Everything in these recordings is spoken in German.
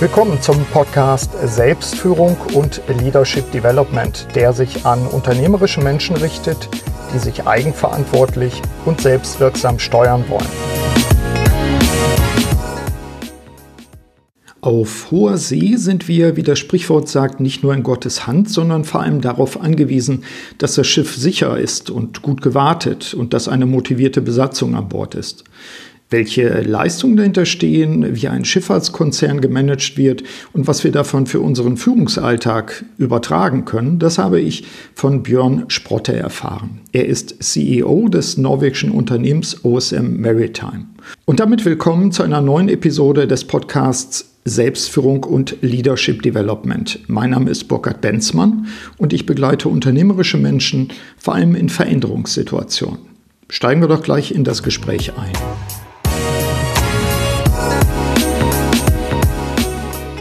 Willkommen zum Podcast Selbstführung und Leadership Development, der sich an unternehmerische Menschen richtet, die sich eigenverantwortlich und selbstwirksam steuern wollen. Auf hoher See sind wir, wie das Sprichwort sagt, nicht nur in Gottes Hand, sondern vor allem darauf angewiesen, dass das Schiff sicher ist und gut gewartet und dass eine motivierte Besatzung an Bord ist welche Leistungen dahinter stehen, wie ein Schifffahrtskonzern gemanagt wird und was wir davon für unseren Führungsalltag übertragen können, das habe ich von Björn Sprotte erfahren. Er ist CEO des norwegischen Unternehmens OSM Maritime. Und damit willkommen zu einer neuen Episode des Podcasts Selbstführung und Leadership Development. Mein Name ist Burkhard Benzmann und ich begleite unternehmerische Menschen vor allem in Veränderungssituationen. Steigen wir doch gleich in das Gespräch ein.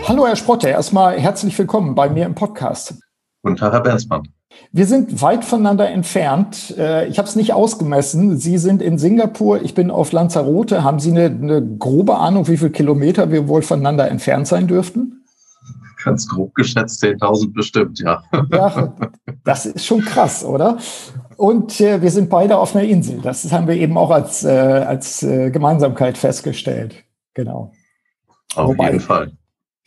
Hallo Herr Sprotte, erstmal herzlich willkommen bei mir im Podcast. Guten Tag, Herr Bernsmann. Wir sind weit voneinander entfernt. Äh, ich habe es nicht ausgemessen. Sie sind in Singapur, ich bin auf Lanzarote. Haben Sie eine, eine grobe Ahnung, wie viele Kilometer wir wohl voneinander entfernt sein dürften? Ganz grob geschätzt 10.000 bestimmt, ja. Ja, das ist schon krass, oder? Und äh, wir sind beide auf einer Insel. Das haben wir eben auch als, äh, als äh, Gemeinsamkeit festgestellt. Genau. Auf Wobei, jeden Fall.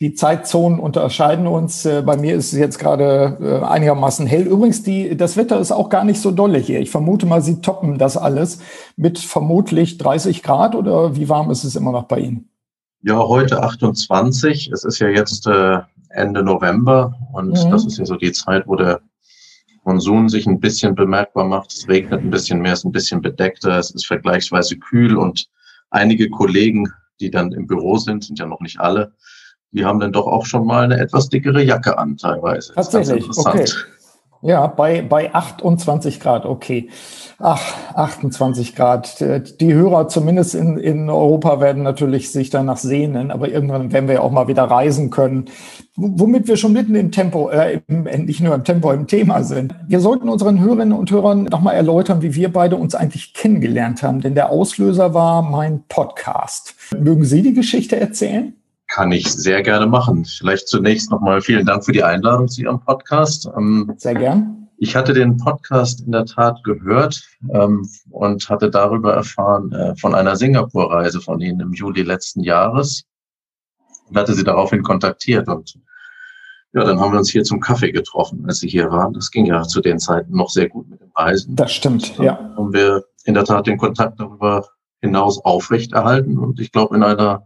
Die Zeitzonen unterscheiden uns. Äh, bei mir ist es jetzt gerade äh, einigermaßen hell. Übrigens, die, das Wetter ist auch gar nicht so dolle hier. Ich vermute mal, Sie toppen das alles mit vermutlich 30 Grad oder wie warm ist es immer noch bei Ihnen? Ja, heute 28. Es ist ja jetzt äh, Ende November und mhm. das ist ja so die Zeit, wo der Monsun sich ein bisschen bemerkbar macht. Es regnet ein bisschen mehr, es ist ein bisschen bedeckter, es ist vergleichsweise kühl und einige Kollegen, die dann im Büro sind, sind ja noch nicht alle, die haben dann doch auch schon mal eine etwas dickere Jacke an teilweise. Tatsächlich, okay. Ja, bei, bei 28 Grad, okay. Ach, 28 Grad. Die Hörer zumindest in, in Europa werden natürlich sich danach sehnen, aber irgendwann werden wir ja auch mal wieder reisen können, womit wir schon mitten im Tempo, äh, im, nicht nur im Tempo, im Thema sind. Wir sollten unseren Hörerinnen und Hörern nochmal erläutern, wie wir beide uns eigentlich kennengelernt haben, denn der Auslöser war mein Podcast. Mögen Sie die Geschichte erzählen? Kann ich sehr gerne machen. Vielleicht zunächst nochmal vielen Dank für die Einladung zu Ihrem Podcast. Ähm, sehr gern. Ich hatte den Podcast in der Tat gehört ähm, und hatte darüber erfahren äh, von einer Singapur-Reise von Ihnen im Juli letzten Jahres und hatte Sie daraufhin kontaktiert. Und ja, dann haben wir uns hier zum Kaffee getroffen, als Sie hier waren. Das ging ja zu den Zeiten noch sehr gut mit dem Reisen. Das stimmt, ja. Haben wir in der Tat den Kontakt darüber hinaus aufrechterhalten und ich glaube in einer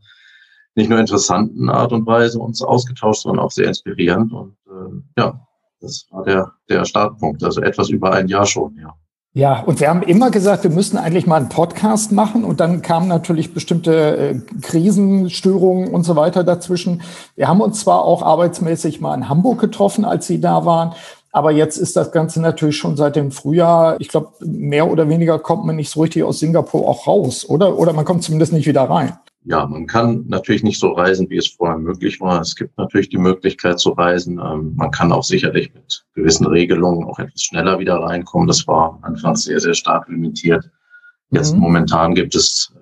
nicht nur interessanten Art und Weise uns ausgetauscht, sondern auch sehr inspirierend. Und äh, ja, das war der, der Startpunkt, also etwas über ein Jahr schon, ja. Ja, und wir haben immer gesagt, wir müssen eigentlich mal einen Podcast machen und dann kamen natürlich bestimmte äh, Krisenstörungen und so weiter dazwischen. Wir haben uns zwar auch arbeitsmäßig mal in Hamburg getroffen, als Sie da waren, aber jetzt ist das Ganze natürlich schon seit dem Frühjahr, ich glaube, mehr oder weniger kommt man nicht so richtig aus Singapur auch raus, oder? Oder man kommt zumindest nicht wieder rein ja, man kann natürlich nicht so reisen, wie es vorher möglich war. Es gibt natürlich die Möglichkeit zu reisen. Ähm, man kann auch sicherlich mit gewissen Regelungen auch etwas schneller wieder reinkommen. Das war anfangs sehr, sehr stark limitiert. Jetzt mhm. momentan gibt es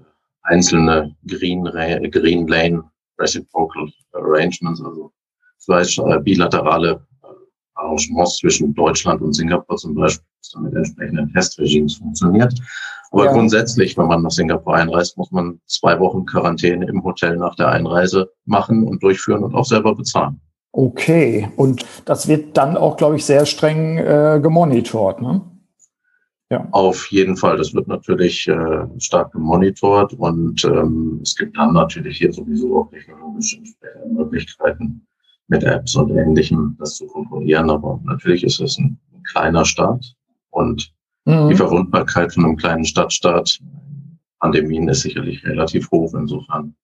einzelne Green, Green Lane Reciprocal Arrangements, also heißt äh, bilaterale äh, Arrangements zwischen Deutschland und Singapur zum Beispiel, das mit entsprechenden Testregimes funktioniert. Aber ja. grundsätzlich, wenn man nach Singapur einreist, muss man zwei Wochen Quarantäne im Hotel nach der Einreise machen und durchführen und auch selber bezahlen. Okay, und das wird dann auch, glaube ich, sehr streng äh, gemonitort, ne? Ja. Auf jeden Fall, das wird natürlich äh, stark gemonitort und ähm, es gibt dann natürlich hier sowieso auch technologische Möglichkeiten mit Apps und Ähnlichem, das zu kontrollieren. Aber natürlich ist es ein, ein kleiner Staat und Mhm. Die Verwundbarkeit von einem kleinen Stadtstaat, Pandemien ist sicherlich relativ hoch. Insofern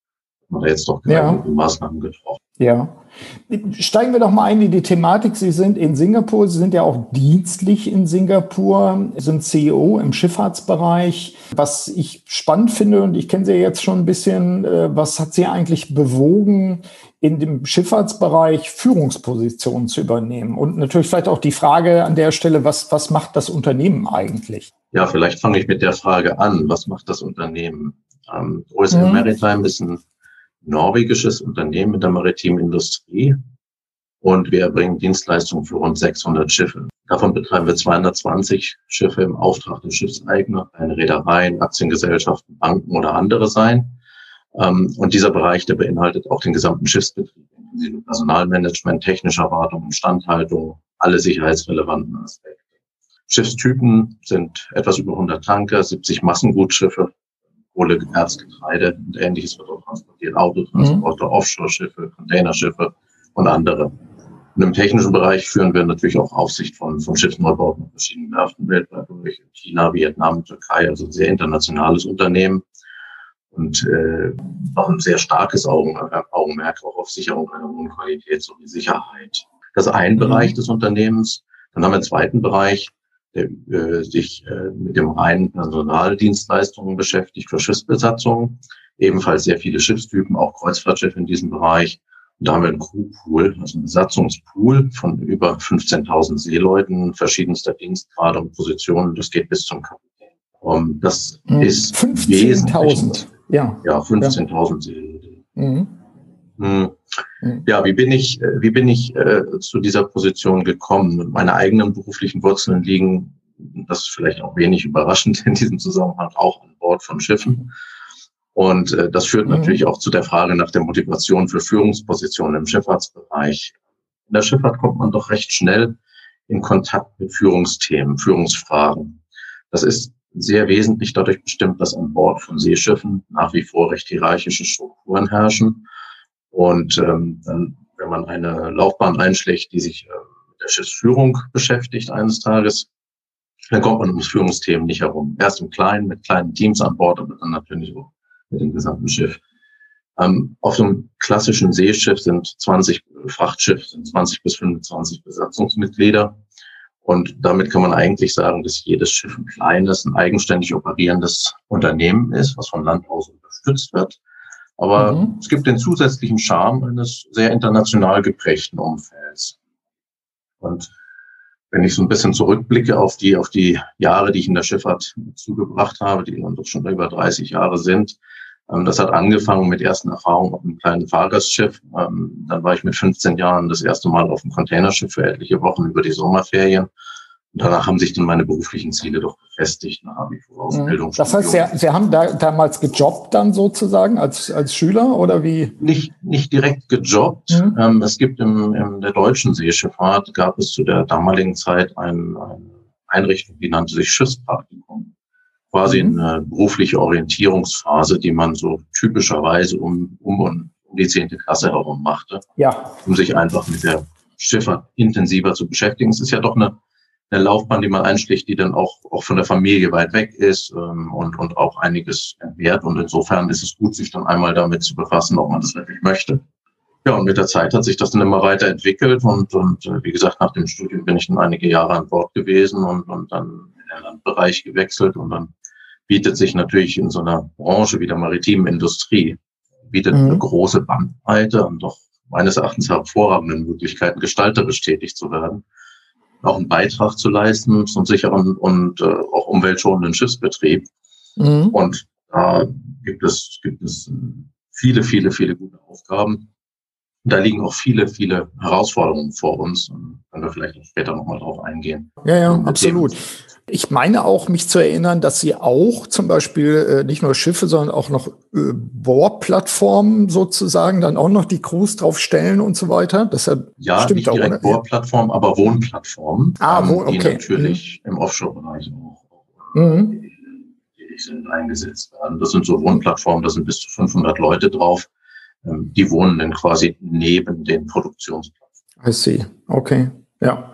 man da jetzt doch ja. Maßnahmen getroffen. Ja. Steigen wir doch mal ein in die Thematik. Sie sind in Singapur, Sie sind ja auch dienstlich in Singapur, sind CEO im Schifffahrtsbereich. Was ich spannend finde, und ich kenne Sie jetzt schon ein bisschen, äh, was hat Sie eigentlich bewogen, in dem Schifffahrtsbereich Führungspositionen zu übernehmen? Und natürlich vielleicht auch die Frage an der Stelle, was, was macht das Unternehmen eigentlich? Ja, vielleicht fange ich mit der Frage an. Was macht das Unternehmen? Ähm, OSM mhm. Maritime ist ein norwegisches Unternehmen in der maritimen Industrie und wir erbringen Dienstleistungen für rund 600 Schiffe. Davon betreiben wir 220 Schiffe im Auftrag der Schiffseigner, eine Reedereien, Aktiengesellschaften, Banken oder andere sein. Ähm, und dieser Bereich, der beinhaltet auch den gesamten Schiffsbetrieb, inklusive Personalmanagement, technischer Wartung, Instandhaltung, alle sicherheitsrelevanten Aspekte. Schiffstypen sind etwas über 100 Tanker, 70 Massengutschiffe, Kohle, Erz, Getreide und ähnliches wird auch transportiert, Autotransporte, mhm. Offshore-Schiffe, Containerschiffe und andere. Und im technischen Bereich führen wir natürlich auch Aufsicht von, von Schiffsneubauten in verschiedenen Werften weltweit durch. China, Vietnam, Türkei, also ein sehr internationales Unternehmen. Und äh, auch ein sehr starkes Augenmerk, auch auf Sicherung einer hohen Qualität sowie Sicherheit. Das ist ein. Bereich des Unternehmens. Dann haben wir einen zweiten Bereich, der äh, sich äh, mit dem reinen Personaldienstleistungen beschäftigt für Schiffsbesatzungen. Ebenfalls sehr viele Schiffstypen, auch Kreuzfahrtschiffe in diesem Bereich. Da haben wir einen Crewpool, also einen Besatzungspool von über 15.000 Seeleuten, verschiedenster Dienstgrade und Positionen. Das geht bis zum Kapitän. Um, das mhm. ist 15.000. Ja. Ja, 15.000 ja. Mhm. Hm. mhm. Ja, wie bin ich, äh, wie bin ich äh, zu dieser Position gekommen? Meine eigenen beruflichen Wurzeln liegen, das ist vielleicht auch wenig überraschend in diesem Zusammenhang, auch an Bord von Schiffen. Und äh, das führt mhm. natürlich auch zu der Frage nach der Motivation für Führungspositionen im Schifffahrtsbereich. In der Schifffahrt kommt man doch recht schnell in Kontakt mit Führungsthemen, Führungsfragen. Das ist sehr wesentlich dadurch bestimmt, dass an Bord von Seeschiffen nach wie vor recht hierarchische Strukturen herrschen. Und ähm, dann, wenn man eine Laufbahn einschlägt, die sich äh, mit der Schiffsführung beschäftigt eines Tages, dann kommt man ums Führungsthemen nicht herum. Erst im Kleinen, mit kleinen Teams an Bord, aber dann natürlich auch mit dem gesamten Schiff. Ähm, auf einem klassischen Seeschiff sind 20 Frachtschiff, sind 20 bis 25 Besatzungsmitglieder. Und damit kann man eigentlich sagen, dass jedes Schiff ein kleines, ein eigenständig operierendes Unternehmen ist, was von Land aus unterstützt wird. Aber mhm. es gibt den zusätzlichen Charme eines sehr international geprägten Umfelds. Und wenn ich so ein bisschen zurückblicke auf die, auf die Jahre, die ich in der Schifffahrt zugebracht habe, die dann doch schon über 30 Jahre sind, das hat angefangen mit ersten Erfahrungen auf einem kleinen Fahrgastschiff. Ähm, dann war ich mit 15 Jahren das erste Mal auf einem Containerschiff für etliche Wochen über die Sommerferien. Und danach haben sich dann meine beruflichen Ziele doch befestigt, nach Abitur, Das heißt, Sie, Sie haben da, damals gejobbt dann sozusagen als, als Schüler oder wie? Nicht, nicht direkt gejobbt. Mhm. Ähm, es gibt im, in der deutschen Seeschifffahrt, gab es zu der damaligen Zeit ein, eine Einrichtung, die nannte sich Schiffspraktikum quasi mhm. eine berufliche Orientierungsphase, die man so typischerweise um, um, um die zehnte Klasse herum machte, ja. um sich einfach mit der Schifffahrt intensiver zu beschäftigen. Es ist ja doch eine, eine Laufbahn, die man einschlägt, die dann auch, auch von der Familie weit weg ist ähm, und, und auch einiges entbehrt. Und insofern ist es gut, sich dann einmal damit zu befassen, ob man das wirklich möchte. Ja, und mit der Zeit hat sich das dann immer weiterentwickelt und, und äh, wie gesagt, nach dem Studium bin ich dann einige Jahre an Bord gewesen und, und dann in den Landbereich gewechselt und dann bietet sich natürlich in so einer Branche wie der maritimen Industrie, bietet mhm. eine große Bandbreite und doch meines Erachtens hervorragende Möglichkeiten, gestalterisch tätig zu werden, auch einen Beitrag zu leisten zum sicheren und äh, auch umweltschonenden Schiffsbetrieb. Mhm. Und da gibt es, gibt es viele, viele, viele gute Aufgaben. Da liegen auch viele, viele Herausforderungen vor uns. Und können wir vielleicht später nochmal drauf eingehen. Ja, ja, absolut. Ich meine auch, mich zu erinnern, dass Sie auch zum Beispiel äh, nicht nur Schiffe, sondern auch noch äh, Bohrplattformen sozusagen, dann auch noch die Crews drauf stellen und so weiter. Das ja, stimmt nicht direkt? Bohrplattformen, aber Wohnplattformen, ah, ähm, okay. die natürlich mhm. im Offshore-Bereich auch mhm. eingesetzt werden. Das sind so Wohnplattformen, da sind bis zu 500 Leute drauf. Ähm, die wohnen dann quasi neben den Produktionsplattformen. I see. Okay. Ja.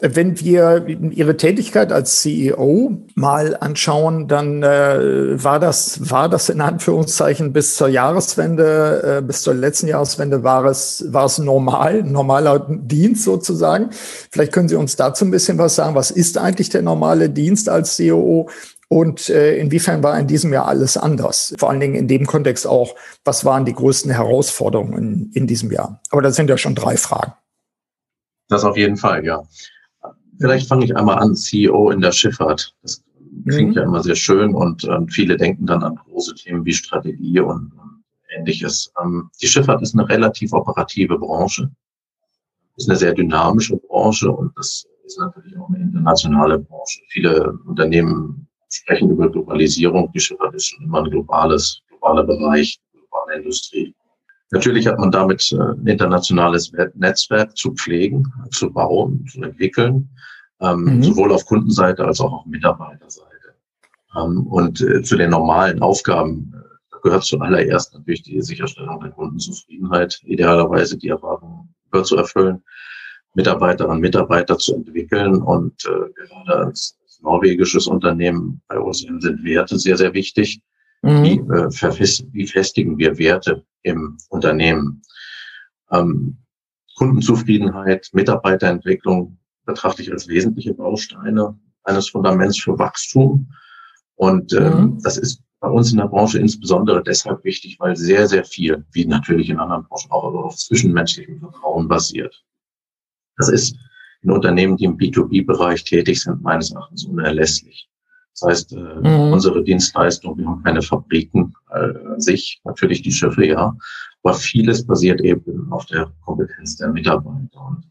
Wenn wir Ihre Tätigkeit als CEO mal anschauen, dann äh, war das, war das in Anführungszeichen bis zur Jahreswende, äh, bis zur letzten Jahreswende war es, war es normal, normaler Dienst sozusagen. Vielleicht können Sie uns dazu ein bisschen was sagen. Was ist eigentlich der normale Dienst als CEO? Und äh, inwiefern war in diesem Jahr alles anders? Vor allen Dingen in dem Kontext auch, was waren die größten Herausforderungen in, in diesem Jahr? Aber das sind ja schon drei Fragen. Das auf jeden Fall, ja. Vielleicht fange ich einmal an, CEO in der Schifffahrt. Das klingt mhm. ja immer sehr schön und, und, viele denken dann an große Themen wie Strategie und, und ähnliches. Ähm, die Schifffahrt ist eine relativ operative Branche, ist eine sehr dynamische Branche und das ist natürlich auch eine internationale Branche. Viele Unternehmen sprechen über Globalisierung. Die Schifffahrt ist schon immer ein globales, globaler Bereich, globale Industrie. Natürlich hat man damit äh, ein internationales Netzwerk zu pflegen, zu bauen, zu entwickeln, ähm, mhm. sowohl auf Kundenseite als auch auf Mitarbeiterseite. Ähm, und äh, zu den normalen Aufgaben äh, gehört zuallererst natürlich die Sicherstellung der Kundenzufriedenheit, idealerweise die Erwartungen zu erfüllen, Mitarbeiterinnen und Mitarbeiter zu entwickeln. Und gerade als norwegisches Unternehmen bei uns sind Werte sehr, sehr wichtig. Mhm. Wie, äh, wie festigen wir Werte im Unternehmen? Ähm, Kundenzufriedenheit, Mitarbeiterentwicklung betrachte ich als wesentliche Bausteine eines Fundaments für Wachstum. Und ähm, mhm. das ist bei uns in der Branche insbesondere deshalb wichtig, weil sehr, sehr viel, wie natürlich in anderen Branchen auch, aber auf zwischenmenschlichem Vertrauen basiert. Das ist in Unternehmen, die im B2B-Bereich tätig sind, meines Erachtens unerlässlich. Das heißt, äh, mhm. unsere Dienstleistung, wir haben keine Fabriken äh, an sich, natürlich die Schiffe, ja, aber vieles basiert eben auf der Kompetenz der Mitarbeiter. Und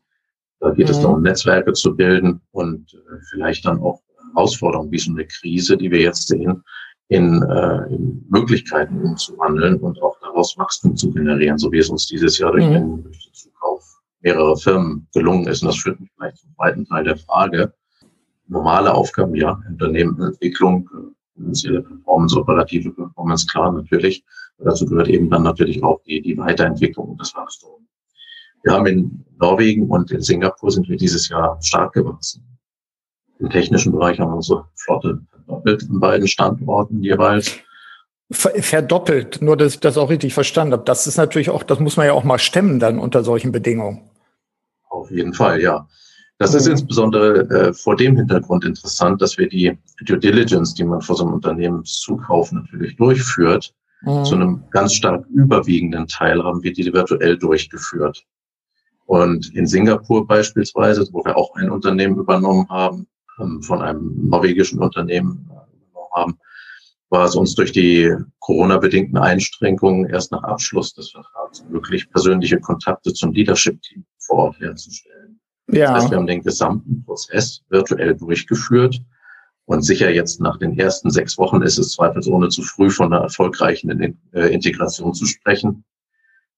da geht mhm. es darum, Netzwerke zu bilden und äh, vielleicht dann auch Herausforderungen wie so eine Krise, die wir jetzt sehen, in, äh, in Möglichkeiten umzuwandeln und auch daraus Wachstum zu generieren, so wie es uns dieses Jahr durch, mhm. den, durch den Zukauf mehrerer Firmen gelungen ist. Und das führt mich zweiten Teil der Frage. Normale Aufgaben, ja, Unternehmensentwicklung, finanzielle Performance, operative Performance, klar, natürlich. Und dazu gehört eben dann natürlich auch die, die Weiterentwicklung und das Wachstum. Wir haben in Norwegen und in Singapur sind wir dieses Jahr stark gewachsen. Im technischen Bereich haben wir unsere Flotte verdoppelt in beiden Standorten jeweils. Verdoppelt, nur dass ich das auch richtig verstanden habe. Das ist natürlich auch, das muss man ja auch mal stemmen dann unter solchen Bedingungen. Auf jeden Fall, ja. Das mhm. ist insbesondere äh, vor dem Hintergrund interessant, dass wir die Due Diligence, die man vor so einem Unternehmenszukauf natürlich durchführt, mhm. zu einem ganz stark überwiegenden Teil haben wir die virtuell durchgeführt. Und in Singapur beispielsweise, wo wir auch ein Unternehmen übernommen haben, ähm, von einem norwegischen Unternehmen übernommen haben, war es uns durch die Corona-bedingten Einschränkungen erst nach Abschluss des Vertrags möglich, persönliche Kontakte zum Leadership-Team vor Ort herzustellen. Ja. Das heißt, wir haben den gesamten Prozess virtuell durchgeführt. Und sicher jetzt nach den ersten sechs Wochen ist es zweifelsohne zu früh von einer erfolgreichen äh, Integration zu sprechen.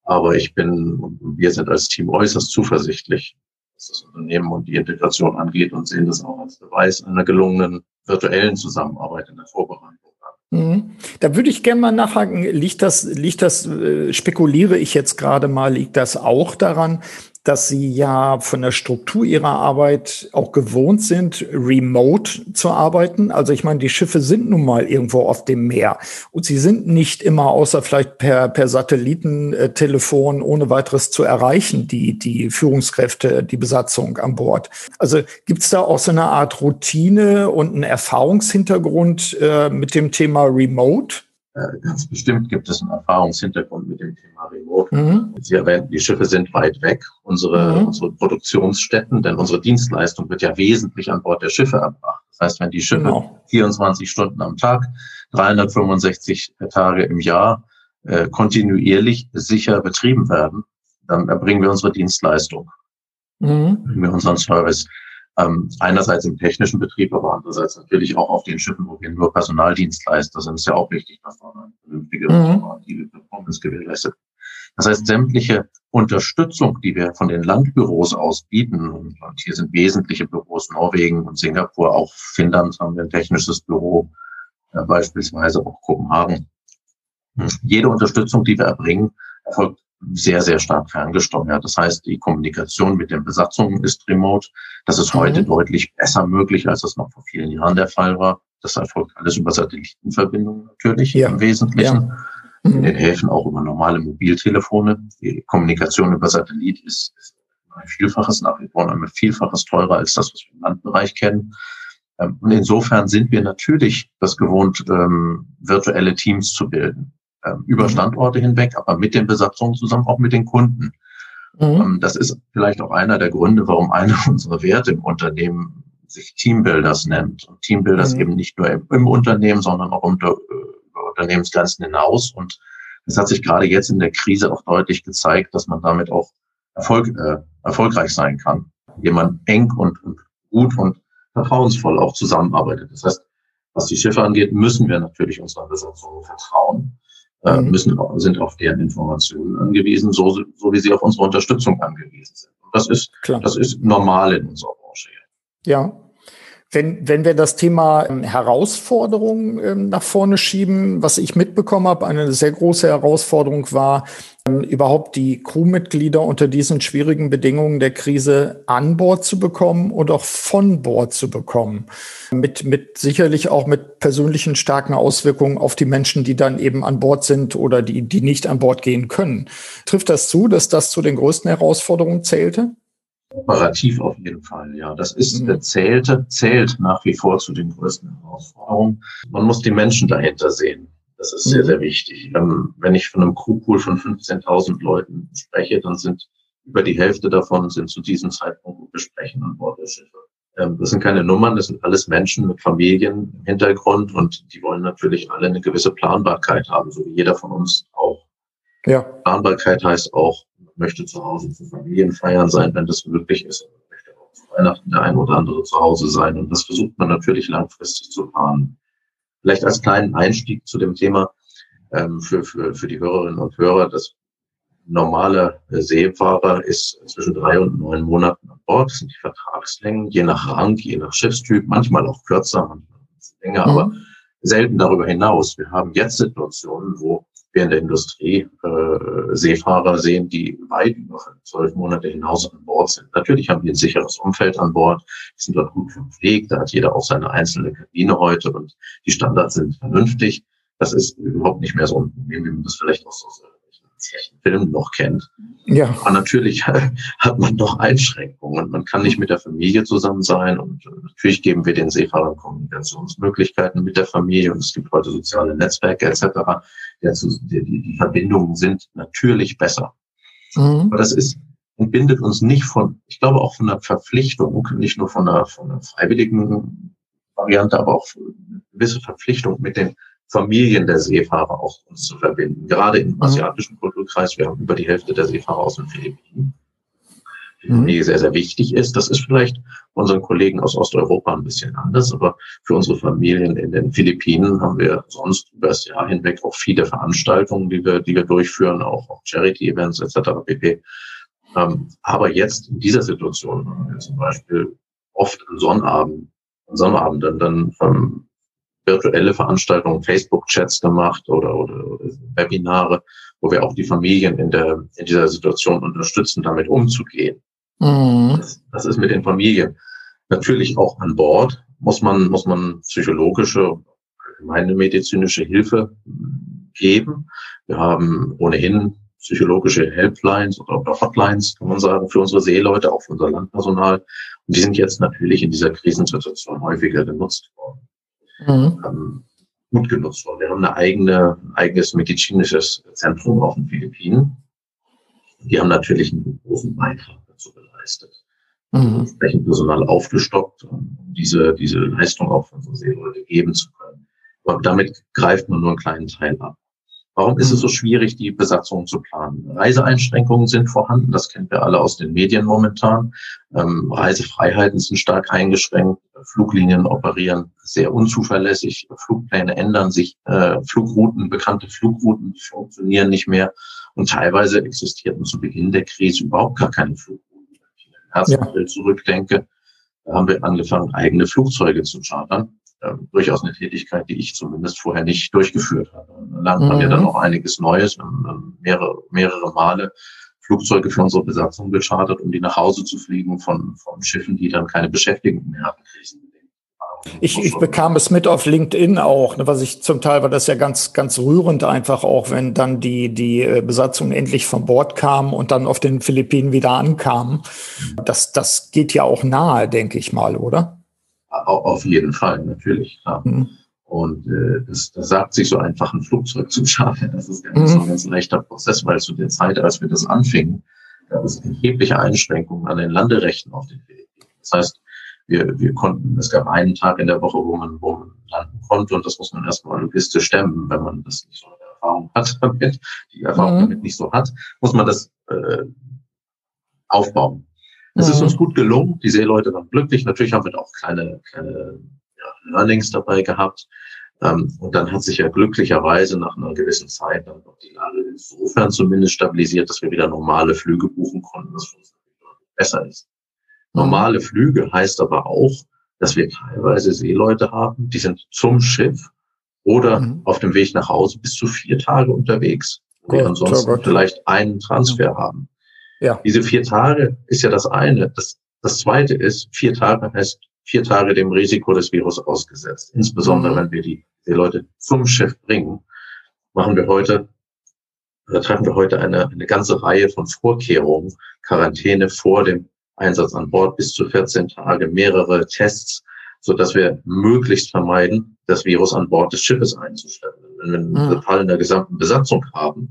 Aber ich bin, wir sind als Team äußerst zuversichtlich, was das Unternehmen und die Integration angeht und sehen das auch als Beweis einer gelungenen virtuellen Zusammenarbeit in der Vorbereitung. Mhm. Da würde ich gerne mal nachhaken, liegt das, liegt das, äh, spekuliere ich jetzt gerade mal, liegt das auch daran, dass sie ja von der Struktur ihrer Arbeit auch gewohnt sind, remote zu arbeiten. Also ich meine, die Schiffe sind nun mal irgendwo auf dem Meer und sie sind nicht immer außer vielleicht per, per Satellitentelefon ohne weiteres zu erreichen, die, die Führungskräfte, die Besatzung an Bord. Also gibt es da auch so eine Art Routine und einen Erfahrungshintergrund äh, mit dem Thema Remote? Äh, ganz bestimmt gibt es einen Erfahrungshintergrund mit dem Thema Remote. Mhm. Sie erwähnten, die Schiffe sind weit weg, unsere, mhm. unsere Produktionsstätten, denn unsere Dienstleistung wird ja wesentlich an Bord der Schiffe erbracht. Das heißt, wenn die Schiffe genau. 24 Stunden am Tag, 365 Tage im Jahr äh, kontinuierlich sicher betrieben werden, dann erbringen wir unsere Dienstleistung, mhm. wir unseren Service. Ähm, einerseits im technischen Betrieb, aber andererseits natürlich auch auf den Schiffen, wo wir nur Personaldienstleister sind. ist ja auch wichtig, dass man eine vernünftige mhm. Performance gewährleistet. Das heißt, sämtliche Unterstützung, die wir von den Landbüros aus bieten, und hier sind wesentliche Büros Norwegen und Singapur, auch Finnland haben wir ein technisches Büro, äh, beispielsweise auch Kopenhagen. Jede Unterstützung, die wir erbringen, erfolgt sehr, sehr stark ferngesteuert. Das heißt, die Kommunikation mit den Besatzungen ist remote. Das ist heute mhm. deutlich besser möglich, als das noch vor vielen Jahren der Fall war. Das erfolgt alles über Satellitenverbindungen natürlich ja. im Wesentlichen. Ja. Mhm. In den Häfen auch über normale Mobiltelefone. Die Kommunikation über Satellit ist, ist ein Vielfaches nach wie vor ein Vielfaches teurer als das, was wir im Landbereich kennen. Ähm, und insofern sind wir natürlich das gewohnt, ähm, virtuelle Teams zu bilden über mhm. Standorte hinweg, aber mit den Besatzungen zusammen, auch mit den Kunden. Mhm. Ähm, das ist vielleicht auch einer der Gründe, warum einer unserer Werte im Unternehmen sich Teambuilders nennt. Und Teambuilders mhm. eben nicht nur im, Unternehmen, sondern auch unter, äh, über Unternehmensgrenzen hinaus. Und Es hat sich gerade jetzt in der Krise auch deutlich gezeigt, dass man damit auch Erfolg, äh, erfolgreich sein kann, indem man eng und, und gut und vertrauensvoll auch zusammenarbeitet. Das heißt, was die Schiffe angeht, müssen wir natürlich unserer Besatzung vertrauen, äh, mhm. müssen, sind auf deren Informationen angewiesen, so, so wie sie auf unsere Unterstützung angewiesen sind. Und das ist, Klar. das ist normal in unserer Branche. Ja, wenn, wenn wir das Thema ähm, Herausforderungen ähm, nach vorne schieben, was ich mitbekommen habe, eine sehr große Herausforderung war, überhaupt die Crewmitglieder unter diesen schwierigen Bedingungen der Krise an Bord zu bekommen und auch von Bord zu bekommen. Mit, mit sicherlich auch mit persönlichen starken Auswirkungen auf die Menschen, die dann eben an Bord sind oder die, die nicht an Bord gehen können. Trifft das zu, dass das zu den größten Herausforderungen zählte? Operativ auf jeden Fall, ja. Das ist, mhm. zählte, zählt nach wie vor zu den größten Herausforderungen. Man muss die Menschen dahinter sehen. Das ist sehr, mhm. sehr wichtig. Ähm, wenn ich von einem Crewpool von 15.000 Leuten spreche, dann sind über die Hälfte davon sind zu diesem Zeitpunkt besprechen an Bord der Schiffe. Ähm, das sind keine Nummern, das sind alles Menschen mit Familien im Hintergrund und die wollen natürlich alle eine gewisse Planbarkeit haben, so wie jeder von uns auch. Ja. Planbarkeit heißt auch, möchte zu Hause zu Familienfeiern sein, wenn das möglich ist. Und möchte auch zu Weihnachten der ein oder andere zu Hause sein. Und das versucht man natürlich langfristig zu planen. Vielleicht als kleinen Einstieg zu dem Thema ähm, für, für, für die Hörerinnen und Hörer. Das normale Seefahrer ist zwischen drei und neun Monaten an Bord. Das sind die Vertragslängen, je nach Rang, je nach Schiffstyp, manchmal auch kürzer, manchmal länger, mhm. aber selten darüber hinaus. Wir haben jetzt Situationen, wo wir in der Industrie äh, Seefahrer sehen, die weit über zwölf Monate hinaus an Bord sind. Natürlich haben wir ein sicheres Umfeld an Bord, die sind dort gut verpflegt, da hat jeder auch seine einzelne Kabine heute und die Standards sind vernünftig. Das ist überhaupt nicht mehr so ein Problem, wie man das vielleicht auch so Filmen noch kennt. Ja. Aber natürlich hat man doch Einschränkungen. Man kann nicht mit der Familie zusammen sein und äh, natürlich geben wir den Seefahrern Kommunikationsmöglichkeiten mit der Familie und es gibt heute soziale Netzwerke etc. Die, die, die Verbindungen sind natürlich besser. Mhm. Aber das ist und bindet uns nicht von, ich glaube auch von einer Verpflichtung, nicht nur von einer, von einer freiwilligen Variante, aber auch gewisse Verpflichtung mit den Familien der Seefahrer auch uns zu verbinden. Gerade im mhm. asiatischen Kulturkreis, wir haben über die Hälfte der Seefahrer aus den Philippinen. Die mhm. sehr, sehr wichtig ist. Das ist vielleicht unseren Kollegen aus Osteuropa ein bisschen anders, aber für unsere Familien in den Philippinen haben wir sonst über das Jahr hinweg auch viele Veranstaltungen, die wir, die wir durchführen, auch, auch Charity-Events etc. pp. Ähm, aber jetzt in dieser Situation haben wir zum Beispiel oft am Sonnabend, am Sonnabend dann, dann vom virtuelle Veranstaltungen, Facebook-Chats gemacht oder, oder, oder Webinare, wo wir auch die Familien in, der, in dieser Situation unterstützen, damit umzugehen. Mhm. Das, das ist mit den Familien natürlich auch an Bord. Muss man, muss man psychologische, allgemeine medizinische Hilfe geben. Wir haben ohnehin psychologische Helplines oder Hotlines, kann man sagen, für unsere Seeleute, auch für unser Landpersonal. Und die sind jetzt natürlich in dieser Krisensituation häufiger genutzt worden mhm. ähm, gut genutzt worden. Wir haben eine eigene, ein eigenes medizinisches Zentrum auf den Philippinen. Die haben natürlich einen großen Beitrag dazu geleistet. Mhm. Entsprechend Personal aufgestockt, um diese, diese Leistung auch von so Seeleute geben zu können. Aber damit greift man nur einen kleinen Teil ab. Warum ist es so schwierig, die Besatzung zu planen? Reiseeinschränkungen sind vorhanden, das kennen wir alle aus den Medien momentan. Ähm, Reisefreiheiten sind stark eingeschränkt, Fluglinien operieren sehr unzuverlässig, Flugpläne ändern sich, äh, Flugrouten, bekannte Flugrouten funktionieren nicht mehr und teilweise existierten zu Beginn der Krise überhaupt gar keine Flugrouten. Wenn ich in den ja. zurückdenke, da haben wir angefangen, eigene Flugzeuge zu chartern äh, durchaus eine Tätigkeit, die ich zumindest vorher nicht durchgeführt habe. Lernt man mhm. ja dann noch einiges Neues, mehrere, mehrere Male Flugzeuge für unsere Besatzung gechartert, um die nach Hause zu fliegen von, von Schiffen, die dann keine Beschäftigten mehr hatten. Ich, ich bekam es mit auf LinkedIn auch, ne, was ich zum Teil war das ja ganz, ganz rührend einfach auch, wenn dann die, die äh, Besatzung endlich von Bord kam und dann auf den Philippinen wieder ankam. Das, das geht ja auch nahe, denke ich mal, oder? Auf jeden Fall, natürlich, klar. Mhm. Und äh, das, das sagt sich so einfach, ein Flugzeug zu schaffen. Das ist nicht so ein ganz leichter Prozess, weil zu der Zeit, als wir das anfingen, gab es erhebliche Einschränkungen an den Landerechten auf den Philippinen. Das heißt, wir, wir konnten, es gab einen Tag in der Woche, wo man, wo man landen konnte und das muss man erstmal logistisch stemmen, wenn man das nicht so Erfahrung hat damit, die Erfahrung mhm. damit nicht so hat, muss man das äh, aufbauen. Es mhm. ist uns gut gelungen. Die Seeleute waren glücklich. Natürlich haben wir da auch kleine, kleine ja, Learnings dabei gehabt. Ähm, und dann hat sich ja glücklicherweise nach einer gewissen Zeit dann auch die Lage insofern zumindest stabilisiert, dass wir wieder normale Flüge buchen konnten, was für uns besser ist. Normale Flüge heißt aber auch, dass wir teilweise Seeleute haben, die sind zum Schiff oder mhm. auf dem Weg nach Hause bis zu vier Tage unterwegs, die Gott, ansonsten oh vielleicht einen Transfer mhm. haben. Ja. Diese vier Tage ist ja das eine. Das, das zweite ist, vier Tage heißt vier Tage dem Risiko des Virus ausgesetzt. Insbesondere, mhm. wenn wir die, die Leute zum Schiff bringen, machen wir heute, oder treffen wir heute eine, eine ganze Reihe von Vorkehrungen, Quarantäne vor dem Einsatz an Bord bis zu 14 Tage, mehrere Tests, so dass wir möglichst vermeiden, das Virus an Bord des Schiffes einzustellen. Wenn wir einen mhm. Fall in der gesamten Besatzung haben,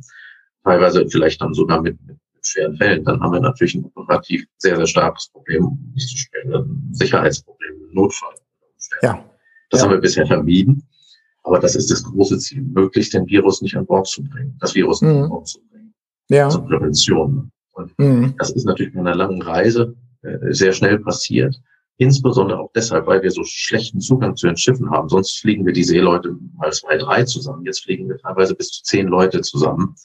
teilweise vielleicht dann sogar mit, mit schweren Fällen, dann haben wir natürlich ein operativ sehr, sehr starkes Problem, nicht zu sprechen, ein Sicherheitsproblem, ein Notfall. Ja. Das ja. haben wir bisher vermieden. Aber das ist das große Ziel, möglichst den Virus nicht an Bord zu bringen, das Virus nicht mhm. an Bord zu bringen. Ja. Zur Prävention. Und mhm. das ist natürlich mit einer langen Reise äh, sehr schnell passiert. Insbesondere auch deshalb, weil wir so schlechten Zugang zu den Schiffen haben. Sonst fliegen wir die Seeleute mal zwei, drei zusammen. Jetzt fliegen wir teilweise bis zu zehn Leute zusammen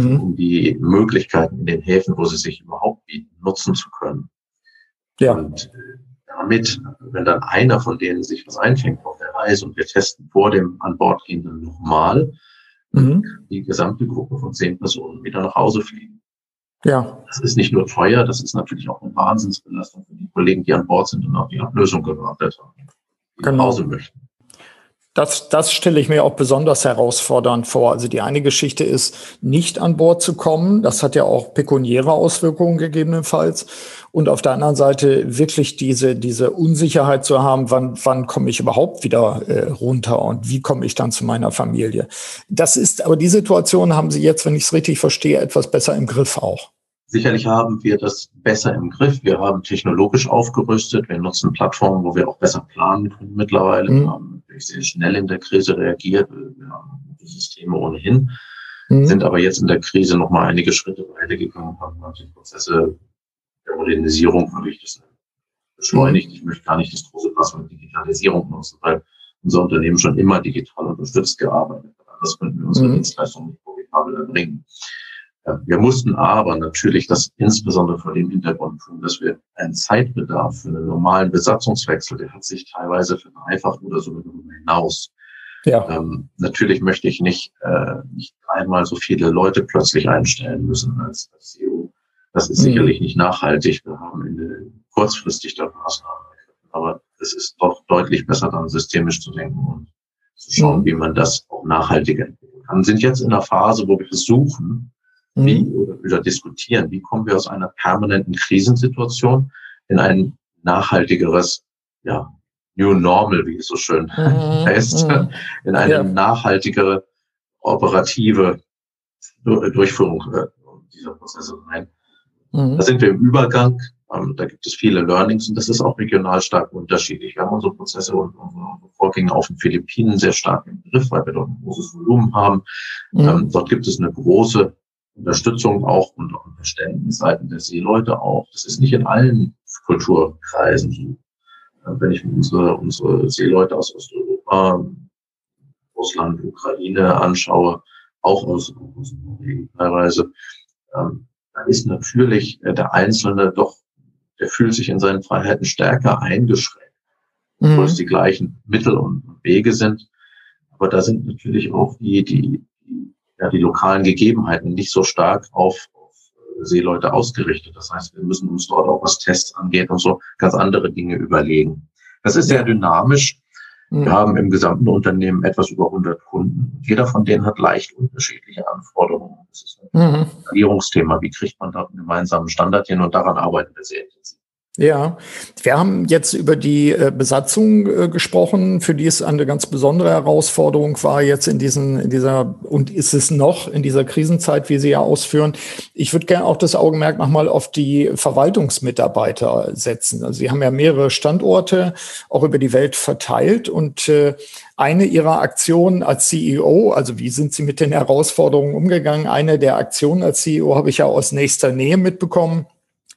mhm. um die Möglichkeiten in den Häfen, wo sie sich überhaupt bieten, nutzen zu können. Ja. Und äh, damit, wenn dann einer von denen sich was einfängt auf der Reise und wir testen vor dem an Bord gehenden nochmal, mhm. die gesamte Gruppe von zehn Personen wieder nach Hause fliegen. Ja. Das ist nicht nur teuer, das ist natürlich auch eine Wahnsinnsbelastung für die Kollegen, die an Bord sind und auf die Ablösung gewartet haben, die genau. nach Hause möchten. Das, das stelle ich mir auch besonders herausfordernd vor. Also die eine Geschichte ist, nicht an Bord zu kommen. Das hat ja auch pekuniäre Auswirkungen gegebenenfalls. Und auf der anderen Seite wirklich diese, diese Unsicherheit zu haben, wann, wann komme ich überhaupt wieder äh, runter und wie komme ich dann zu meiner Familie. Das ist, aber die Situation haben Sie jetzt, wenn ich es richtig verstehe, etwas besser im Griff auch. Sicherlich haben wir das besser im Griff. Wir haben technologisch aufgerüstet. Wir nutzen Plattformen, wo wir auch besser planen können mittlerweile. Mhm. Natürlich sehr schnell in der Krise reagiert. Wir haben die Systeme ohnehin, mhm. sind aber jetzt in der Krise noch mal einige Schritte weitergegangen, haben manche Prozesse der Modernisierung, würde ich das beschleunigt. Ich möchte gar nicht das große Passwort Digitalisierung nutzen, weil unser Unternehmen schon immer digital unterstützt gearbeitet hat. Das könnten wir unsere mhm. Dienstleistungen nicht profitabel erbringen. Wir mussten aber natürlich das insbesondere vor dem Hintergrund tun, dass wir einen Zeitbedarf für einen normalen Besatzungswechsel, der hat sich teilweise verdreifacht oder so darüber hinaus. Ja. Ähm, natürlich möchte ich nicht, äh, nicht einmal so viele Leute plötzlich einstellen müssen als, als CEO. Das ist mhm. sicherlich nicht nachhaltig. Wir haben in der, kurzfristig da Maßnahmen. Aber es ist doch deutlich besser, dann systemisch zu denken und zu schauen, mhm. wie man das auch nachhaltiger entwickeln kann. Wir sind jetzt in einer Phase, wo wir versuchen, wie, mhm. oder wieder diskutieren, wie kommen wir aus einer permanenten Krisensituation in ein nachhaltigeres, ja, New Normal, wie es so schön mhm. heißt, mhm. in eine ja. nachhaltigere operative Durchführung äh, dieser Prozesse rein. Mhm. Da sind wir im Übergang. Ähm, da gibt es viele Learnings und das ist auch regional stark unterschiedlich. Wir haben unsere Prozesse und unsere Vorgänge auf den Philippinen sehr stark im Griff, weil wir dort ein großes Volumen haben. Mhm. Ähm, dort gibt es eine große Unterstützung auch und auch Verständnis seiten der Seeleute auch. Das ist nicht in allen Kulturkreisen so. Wenn ich mir unsere, unsere Seeleute aus Osteuropa, Russland, Ukraine anschaue, auch aus, aus Norwegen teilweise, ähm, dann ist natürlich äh, der Einzelne doch, der fühlt sich in seinen Freiheiten stärker eingeschränkt, mhm. wo es die gleichen Mittel und Wege sind. Aber da sind natürlich auch die, die ja, die lokalen Gegebenheiten nicht so stark auf, Seeleute ausgerichtet. Das heißt, wir müssen uns dort auch was Tests angeht und so ganz andere Dinge überlegen. Das ist sehr dynamisch. Wir mhm. haben im gesamten Unternehmen etwas über 100 Kunden. Jeder von denen hat leicht unterschiedliche Anforderungen. Das ist ein mhm. Skalierungsthema. Wie kriegt man da einen gemeinsamen Standard hin? Und daran arbeiten wir sehr intensiv. Ja, wir haben jetzt über die äh, Besatzung äh, gesprochen, für die es eine ganz besondere Herausforderung war jetzt in diesen, in dieser, und ist es noch in dieser Krisenzeit, wie Sie ja ausführen. Ich würde gerne auch das Augenmerk nochmal auf die Verwaltungsmitarbeiter setzen. Also Sie haben ja mehrere Standorte auch über die Welt verteilt und äh, eine Ihrer Aktionen als CEO, also wie sind Sie mit den Herausforderungen umgegangen? Eine der Aktionen als CEO habe ich ja aus nächster Nähe mitbekommen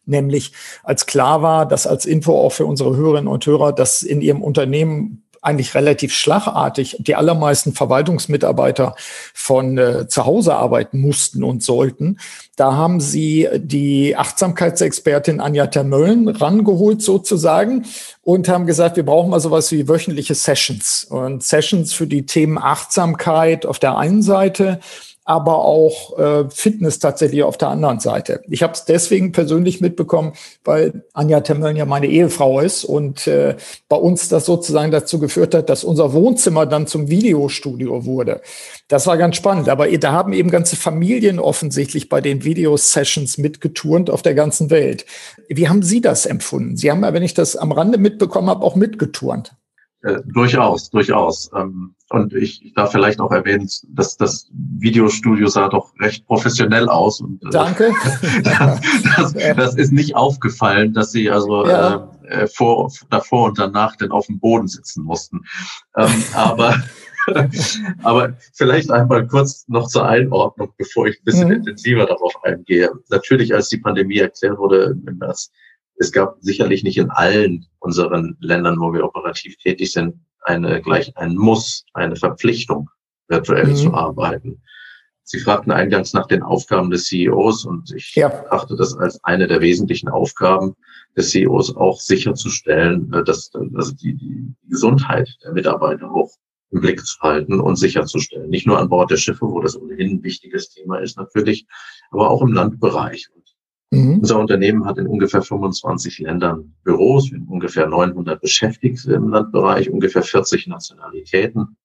nämlich als klar war, dass als Info auch für unsere Hörerinnen und Hörer, dass in ihrem Unternehmen eigentlich relativ schlagartig die allermeisten Verwaltungsmitarbeiter von äh, zu Hause arbeiten mussten und sollten. Da haben sie die Achtsamkeitsexpertin Anja Termöllen rangeholt sozusagen und haben gesagt, wir brauchen mal sowas wie wöchentliche Sessions und Sessions für die Themen Achtsamkeit auf der einen Seite aber auch äh, Fitness tatsächlich auf der anderen Seite. Ich habe es deswegen persönlich mitbekommen, weil Anja Temmeln ja meine Ehefrau ist und äh, bei uns das sozusagen dazu geführt hat, dass unser Wohnzimmer dann zum Videostudio wurde. Das war ganz spannend, aber da haben eben ganze Familien offensichtlich bei den Videosessions mitgeturnt auf der ganzen Welt. Wie haben Sie das empfunden? Sie haben ja, wenn ich das am Rande mitbekommen habe, auch mitgeturnt. Äh, durchaus, durchaus. Ähm, und ich, ich darf vielleicht auch erwähnen, dass das Videostudio sah doch recht professionell aus. Und, äh, Danke. das, das, ist nicht aufgefallen, dass sie also ja. äh, äh vor, davor und danach denn auf dem Boden sitzen mussten. Ähm, aber aber vielleicht einmal kurz noch zur Einordnung, bevor ich ein bisschen mhm. intensiver darauf eingehe. Natürlich, als die Pandemie erklärt wurde im März, es gab sicherlich nicht in allen unseren Ländern, wo wir operativ tätig sind, eine gleich ein Muss, eine Verpflichtung, virtuell mhm. zu arbeiten. Sie fragten eingangs nach den Aufgaben des CEOs und ich ja. achte das als eine der wesentlichen Aufgaben des CEOs auch sicherzustellen, äh, dass, dass die, die Gesundheit der Mitarbeiter auch im Blick zu halten und sicherzustellen. Nicht nur an Bord der Schiffe, wo das ohnehin ein wichtiges Thema ist natürlich, aber auch im Landbereich. Und Mhm. Unser Unternehmen hat in ungefähr 25 Ländern Büros, wir haben ungefähr 900 Beschäftigte im Landbereich, ungefähr 40 Nationalitäten.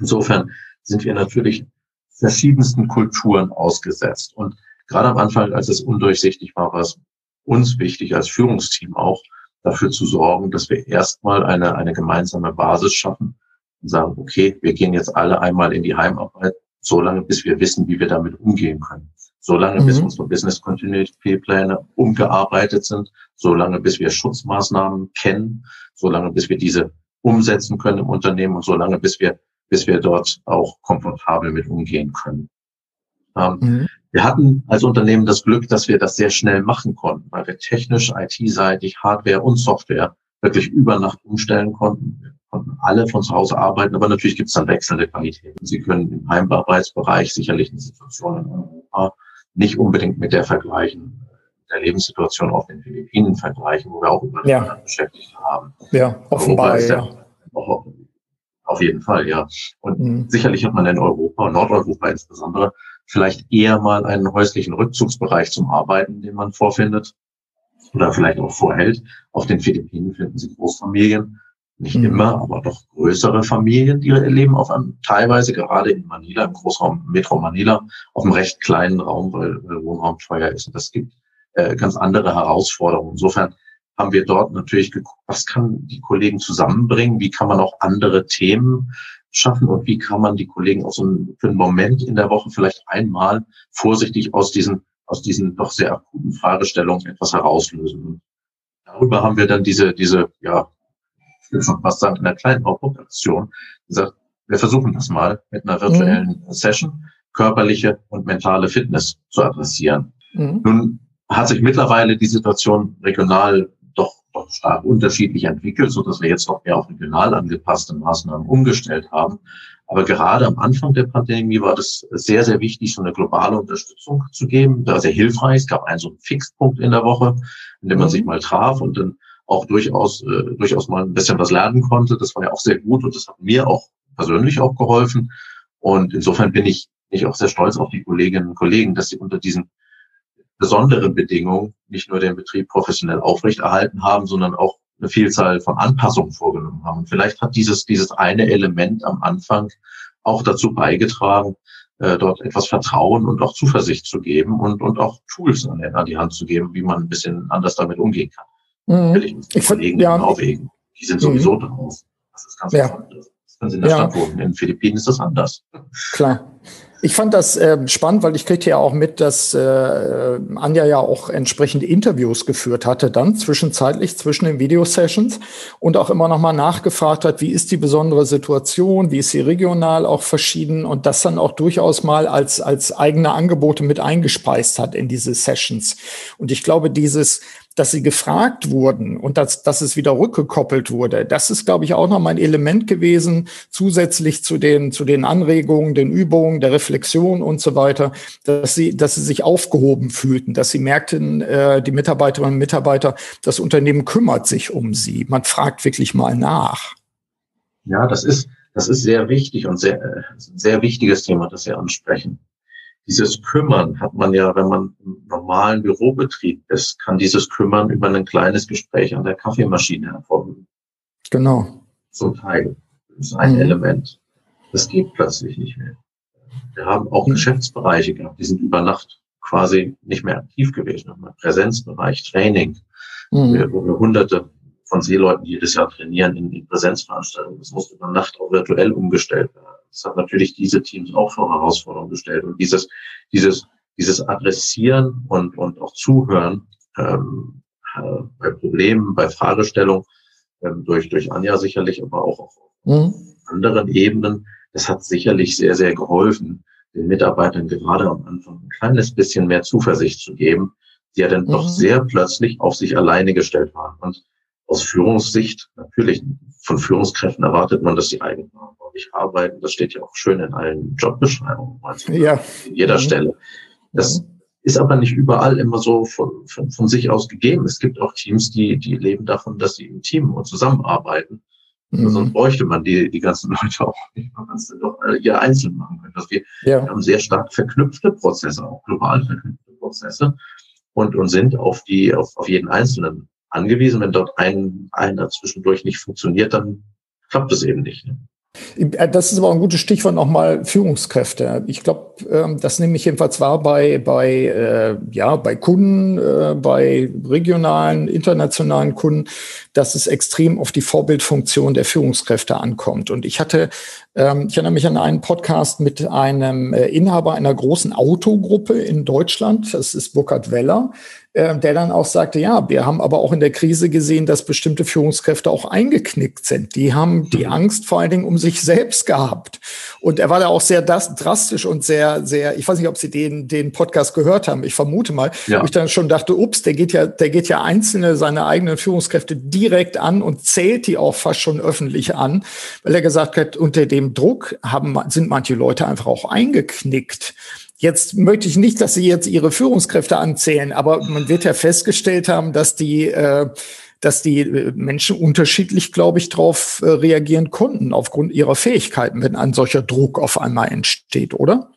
Insofern sind wir natürlich verschiedensten Kulturen ausgesetzt. Und gerade am Anfang, als es undurchsichtig war, war es uns wichtig, als Führungsteam auch dafür zu sorgen, dass wir erstmal eine, eine gemeinsame Basis schaffen und sagen, okay, wir gehen jetzt alle einmal in die Heimarbeit, so lange, bis wir wissen, wie wir damit umgehen können solange mhm. bis unsere Business Continuity Pläne umgearbeitet sind, solange bis wir Schutzmaßnahmen kennen, solange bis wir diese umsetzen können im Unternehmen und solange bis wir, bis wir dort auch komfortabel mit umgehen können. Ähm, mhm. Wir hatten als Unternehmen das Glück, dass wir das sehr schnell machen konnten, weil wir technisch, IT-seitig, Hardware und Software wirklich über Nacht umstellen konnten. Wir konnten alle von zu Hause arbeiten, aber natürlich gibt es dann wechselnde Qualitäten. Sie können im Heimarbeitsbereich sicherlich eine Situation in Europa nicht unbedingt mit der vergleichen, der Lebenssituation auf den Philippinen vergleichen, wo wir auch über ja. Beschäftigte haben. Ja, offenbar, ja. Auch, auf jeden Fall, ja. Und mhm. sicherlich hat man in Europa, Nordeuropa insbesondere, vielleicht eher mal einen häuslichen Rückzugsbereich zum Arbeiten, den man vorfindet oder vielleicht auch vorhält. Auf den Philippinen finden Sie Großfamilien, nicht mhm. immer, aber doch größere Familien, die Leben auf einem, teilweise gerade in Manila, im Großraum Metro Manila, auf einem recht kleinen Raum, weil, Wohnraum teuer ist. Und das gibt äh, ganz andere Herausforderungen. Insofern haben wir dort natürlich geguckt, was kann die Kollegen zusammenbringen, wie kann man auch andere Themen schaffen und wie kann man die Kollegen auch so einen, für einen Moment in der Woche vielleicht einmal vorsichtig aus diesen, aus diesen doch sehr akuten Fragestellungen etwas herauslösen. Darüber haben wir dann diese, diese, ja, ich will schon fast sagen, in einer kleinen Output-Aktion gesagt, wir versuchen das mal mit einer virtuellen mhm. Session, körperliche und mentale Fitness zu adressieren. Mhm. Nun hat sich mittlerweile die Situation regional doch, doch stark unterschiedlich entwickelt, so dass wir jetzt noch mehr auf regional angepasste Maßnahmen umgestellt haben. Aber gerade am Anfang der Pandemie war das sehr, sehr wichtig, so eine globale Unterstützung zu geben. Da war sehr hilfreich. Es gab einen so einen Fixpunkt in der Woche, in dem man mhm. sich mal traf und dann auch durchaus, äh, durchaus mal ein bisschen was lernen konnte. Das war ja auch sehr gut und das hat mir auch persönlich auch geholfen. Und insofern bin ich, ich auch sehr stolz auf die Kolleginnen und Kollegen, dass sie unter diesen besonderen Bedingungen nicht nur den Betrieb professionell aufrechterhalten haben, sondern auch eine Vielzahl von Anpassungen vorgenommen haben. Und vielleicht hat dieses, dieses eine Element am Anfang auch dazu beigetragen, äh, dort etwas Vertrauen und auch Zuversicht zu geben und, und auch Tools an, an die Hand zu geben, wie man ein bisschen anders damit umgehen kann. Mhm. Ich Kollegen ja, in Norwegen, die sind sowieso mhm. drauf. Das ist ganz ja. anders. Wenn Sie in der ja. Stadt wohnen. In den Philippinen ist das anders. Klar. Ich fand das äh, spannend, weil ich kriegte ja auch mit, dass äh, Anja ja auch entsprechende Interviews geführt hatte, dann zwischenzeitlich zwischen den Videosessions und auch immer noch mal nachgefragt hat, wie ist die besondere Situation, wie ist sie regional auch verschieden und das dann auch durchaus mal als als eigene Angebote mit eingespeist hat in diese Sessions. Und ich glaube, dieses dass sie gefragt wurden und dass, dass es wieder rückgekoppelt wurde. Das ist, glaube ich, auch noch mal ein Element gewesen, zusätzlich zu den, zu den Anregungen, den Übungen, der Reflexion und so weiter, dass sie, dass sie sich aufgehoben fühlten, dass sie merkten, äh, die Mitarbeiterinnen und Mitarbeiter, das Unternehmen kümmert sich um sie. Man fragt wirklich mal nach. Ja, das ist, das ist sehr wichtig und sehr, äh, sehr wichtiges Thema, das Sie ansprechen dieses Kümmern hat man ja, wenn man im normalen Bürobetrieb ist, kann dieses Kümmern über ein kleines Gespräch an der Kaffeemaschine hervorgehen. Genau. Zum Teil. Das ist ein mhm. Element. Das geht plötzlich nicht mehr. Wir haben auch mhm. Geschäftsbereiche gehabt, die sind über Nacht quasi nicht mehr aktiv gewesen. Präsenzbereich, Training, mhm. wo wir hunderte von Seeleuten jedes Jahr trainieren in, in Präsenzveranstaltungen. Das musste über Nacht auch virtuell umgestellt werden. Das hat natürlich diese Teams auch vor Herausforderungen gestellt. Und dieses, dieses, dieses Adressieren und, und auch Zuhören ähm, äh, bei Problemen, bei Fragestellungen, ähm, durch, durch Anja sicherlich, aber auch auf mhm. anderen Ebenen, das hat sicherlich sehr, sehr geholfen, den Mitarbeitern gerade am Anfang ein kleines bisschen mehr Zuversicht zu geben, die ja dann mhm. doch sehr plötzlich auf sich alleine gestellt waren. Und aus Führungssicht, natürlich, von Führungskräften erwartet man, dass sie eigenverantwortlich arbeiten. Das steht ja auch schön in allen Jobbeschreibungen. Ja. In jeder mhm. Stelle. Das mhm. ist aber nicht überall immer so von, von, von, sich aus gegeben. Es gibt auch Teams, die, die leben davon, dass sie im Team und zusammenarbeiten. Mhm. Sonst bräuchte man die, die ganzen Leute auch nicht. Man kann es doch ihr einzeln machen können. Dass wir, ja. wir haben sehr stark verknüpfte Prozesse, auch global verknüpfte Prozesse und, und sind auf die, auf, auf jeden Einzelnen angewiesen. Wenn dort ein, einer zwischendurch nicht funktioniert, dann klappt es eben nicht. Ne? Äh, das ist aber ein gutes Stichwort nochmal Führungskräfte. Ich glaube, ähm, das nehme ich jedenfalls wahr bei, bei, äh, ja, bei Kunden, äh, bei regionalen, internationalen Kunden, dass es extrem auf die Vorbildfunktion der Führungskräfte ankommt. Und ich hatte, ähm, ich erinnere mich an einen Podcast mit einem Inhaber einer großen Autogruppe in Deutschland. Das ist Burkhard Weller äh, der dann auch sagte, ja, wir haben aber auch in der Krise gesehen, dass bestimmte Führungskräfte auch eingeknickt sind. Die haben die mhm. Angst vor allen Dingen um sich selbst gehabt. Und er war da auch sehr das, drastisch und sehr, sehr, ich weiß nicht, ob Sie den, den Podcast gehört haben, ich vermute mal, ja. wo ich dann schon dachte, ups, der geht ja, der geht ja einzelne seiner eigenen Führungskräfte direkt an und zählt die auch fast schon öffentlich an, weil er gesagt hat, unter dem Druck haben, sind manche Leute einfach auch eingeknickt. Jetzt möchte ich nicht, dass Sie jetzt Ihre Führungskräfte anzählen, aber man wird ja festgestellt haben, dass die, äh, dass die äh, Menschen unterschiedlich, glaube ich, darauf äh, reagieren konnten, aufgrund ihrer Fähigkeiten, wenn ein solcher Druck auf einmal entsteht, oder?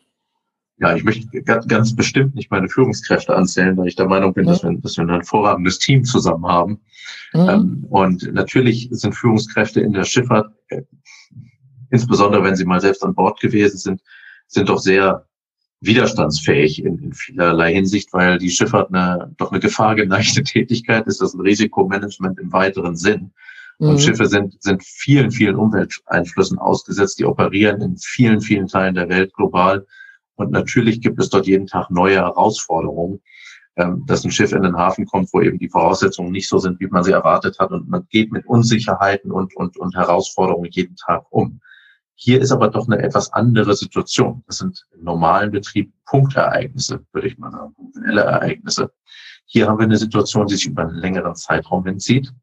Ja, ich möchte ganz, bestimmt nicht meine Führungskräfte anzählen, weil ich der Meinung bin, mhm. dass, wir, dass wir ein hervorragendes Team zusammen haben. Mhm. Ähm, und natürlich sind Führungskräfte in der Schifffahrt, äh, insbesondere wenn sie mal selbst an Bord gewesen sind, sind doch sehr widerstandsfähig in, in vielerlei Hinsicht, weil die Schifffahrt eine, doch eine gefahrgeneigte Tätigkeit ist, das ist ein Risikomanagement im weiteren Sinn. Und mhm. Schiffe sind, sind vielen, vielen Umwelteinflüssen ausgesetzt, die operieren in vielen, vielen Teilen der Welt global. Und natürlich gibt es dort jeden Tag neue Herausforderungen, ähm, dass ein Schiff in den Hafen kommt, wo eben die Voraussetzungen nicht so sind, wie man sie erwartet hat. Und man geht mit Unsicherheiten und, und, und Herausforderungen jeden Tag um. Hier ist aber doch eine etwas andere Situation. Das sind im normalen Betrieb Punktereignisse, würde ich mal sagen, punktuelle Ereignisse. Hier haben wir eine Situation, die sich über einen längeren Zeitraum hinzieht.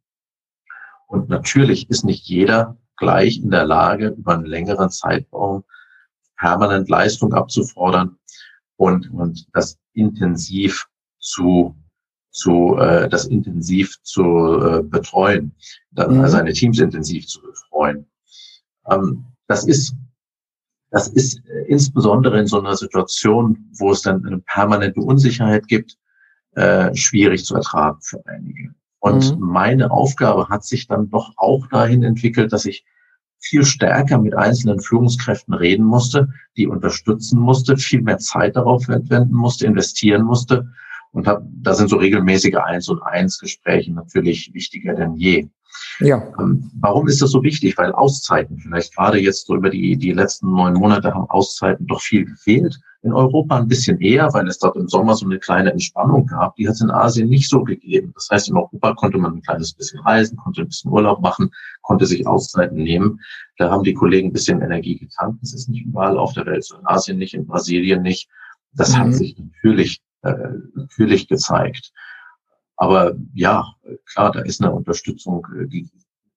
Und natürlich ist nicht jeder gleich in der Lage, über einen längeren Zeitraum permanent Leistung abzufordern und, und das intensiv zu, zu äh, das intensiv zu äh, betreuen, dann mhm. seine Teams intensiv zu betreuen. Ähm, das ist, das ist äh, insbesondere in so einer Situation, wo es dann eine permanente Unsicherheit gibt, äh, schwierig zu ertragen für einige. Und mhm. meine Aufgabe hat sich dann doch auch dahin entwickelt, dass ich viel stärker mit einzelnen Führungskräften reden musste, die unterstützen musste, viel mehr Zeit darauf wenden musste, investieren musste Und hab, da sind so regelmäßige Eins und Eins Gespräche natürlich wichtiger denn je. Ja. Ähm, warum ist das so wichtig? Weil Auszeiten, vielleicht gerade jetzt so über die, die letzten neun Monate haben Auszeiten doch viel gefehlt. In Europa ein bisschen eher, weil es dort im Sommer so eine kleine Entspannung gab. Die hat es in Asien nicht so gegeben. Das heißt, in Europa konnte man ein kleines bisschen reisen, konnte ein bisschen Urlaub machen, konnte sich Auszeiten nehmen. Da haben die Kollegen ein bisschen Energie getankt. Das ist nicht überall auf der Welt so. In Asien nicht, in Brasilien nicht. Das mhm. hat sich natürlich, äh, natürlich gezeigt. Aber ja, klar, da ist eine Unterstützung äh,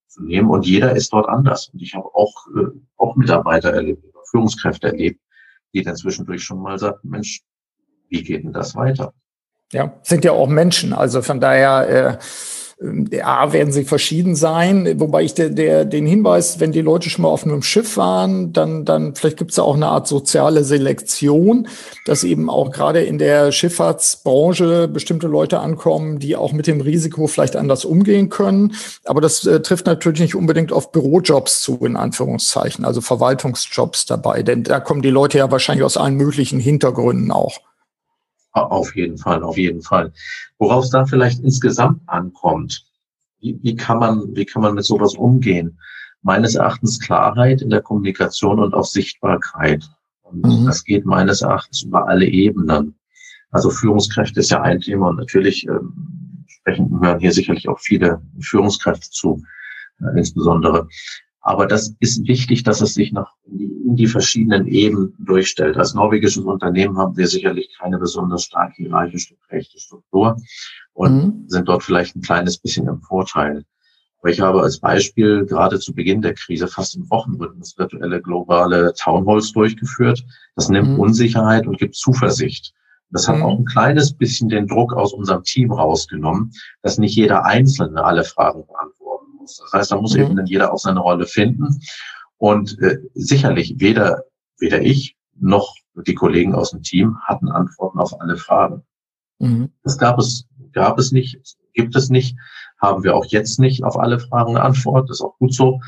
zu nehmen und jeder ist dort anders. Und ich habe auch, äh, auch Mitarbeiter erlebt, Führungskräfte erlebt, die dann zwischendurch schon mal sagt, Mensch, wie geht denn das weiter? Ja, sind ja auch Menschen. Also von daher, äh, A, werden sie verschieden sein, wobei ich der, der, den Hinweis, wenn die Leute schon mal auf einem Schiff waren, dann, dann vielleicht gibt es ja auch eine Art soziale Selektion, dass eben auch gerade in der Schifffahrtsbranche bestimmte Leute ankommen, die auch mit dem Risiko vielleicht anders umgehen können. Aber das äh, trifft natürlich nicht unbedingt auf Bürojobs zu, in Anführungszeichen, also Verwaltungsjobs dabei, denn da kommen die Leute ja wahrscheinlich aus allen möglichen Hintergründen auch. Auf jeden Fall, auf jeden Fall. Worauf es da vielleicht insgesamt ankommt, wie, wie, kann man, wie kann man mit sowas umgehen? Meines Erachtens Klarheit in der Kommunikation und auch Sichtbarkeit. Und mhm. das geht meines Erachtens über alle Ebenen. Also Führungskräfte ist ja ein Thema und natürlich ähm, sprechen hören hier sicherlich auch viele Führungskräfte zu, äh, insbesondere. Aber das ist wichtig, dass es sich nach in die, in die, verschiedenen Ebenen durchstellt. Als norwegisches Unternehmen haben wir sicherlich keine besonders stark hierarchisch geprägte Struktur und mhm. sind dort vielleicht ein kleines bisschen im Vorteil. Aber ich habe als Beispiel gerade zu Beginn der Krise fast im Wochenrhythmus virtuelle globale Townhalls durchgeführt. Das nimmt mhm. Unsicherheit und gibt Zuversicht. Das hat mhm. auch ein kleines bisschen den Druck aus unserem Team rausgenommen, dass nicht jeder Einzelne alle Fragen beantwortet muss. Das heißt, da muss mhm. eben dann jeder auch seine Rolle finden. Und äh, sicherlich weder, weder ich noch die Kollegen aus dem Team hatten Antworten auf alle Fragen. Mhm. Das gab es, gab es nicht, gibt es nicht, haben wir auch jetzt nicht auf alle Fragen eine Antwort. Das ist auch gut so.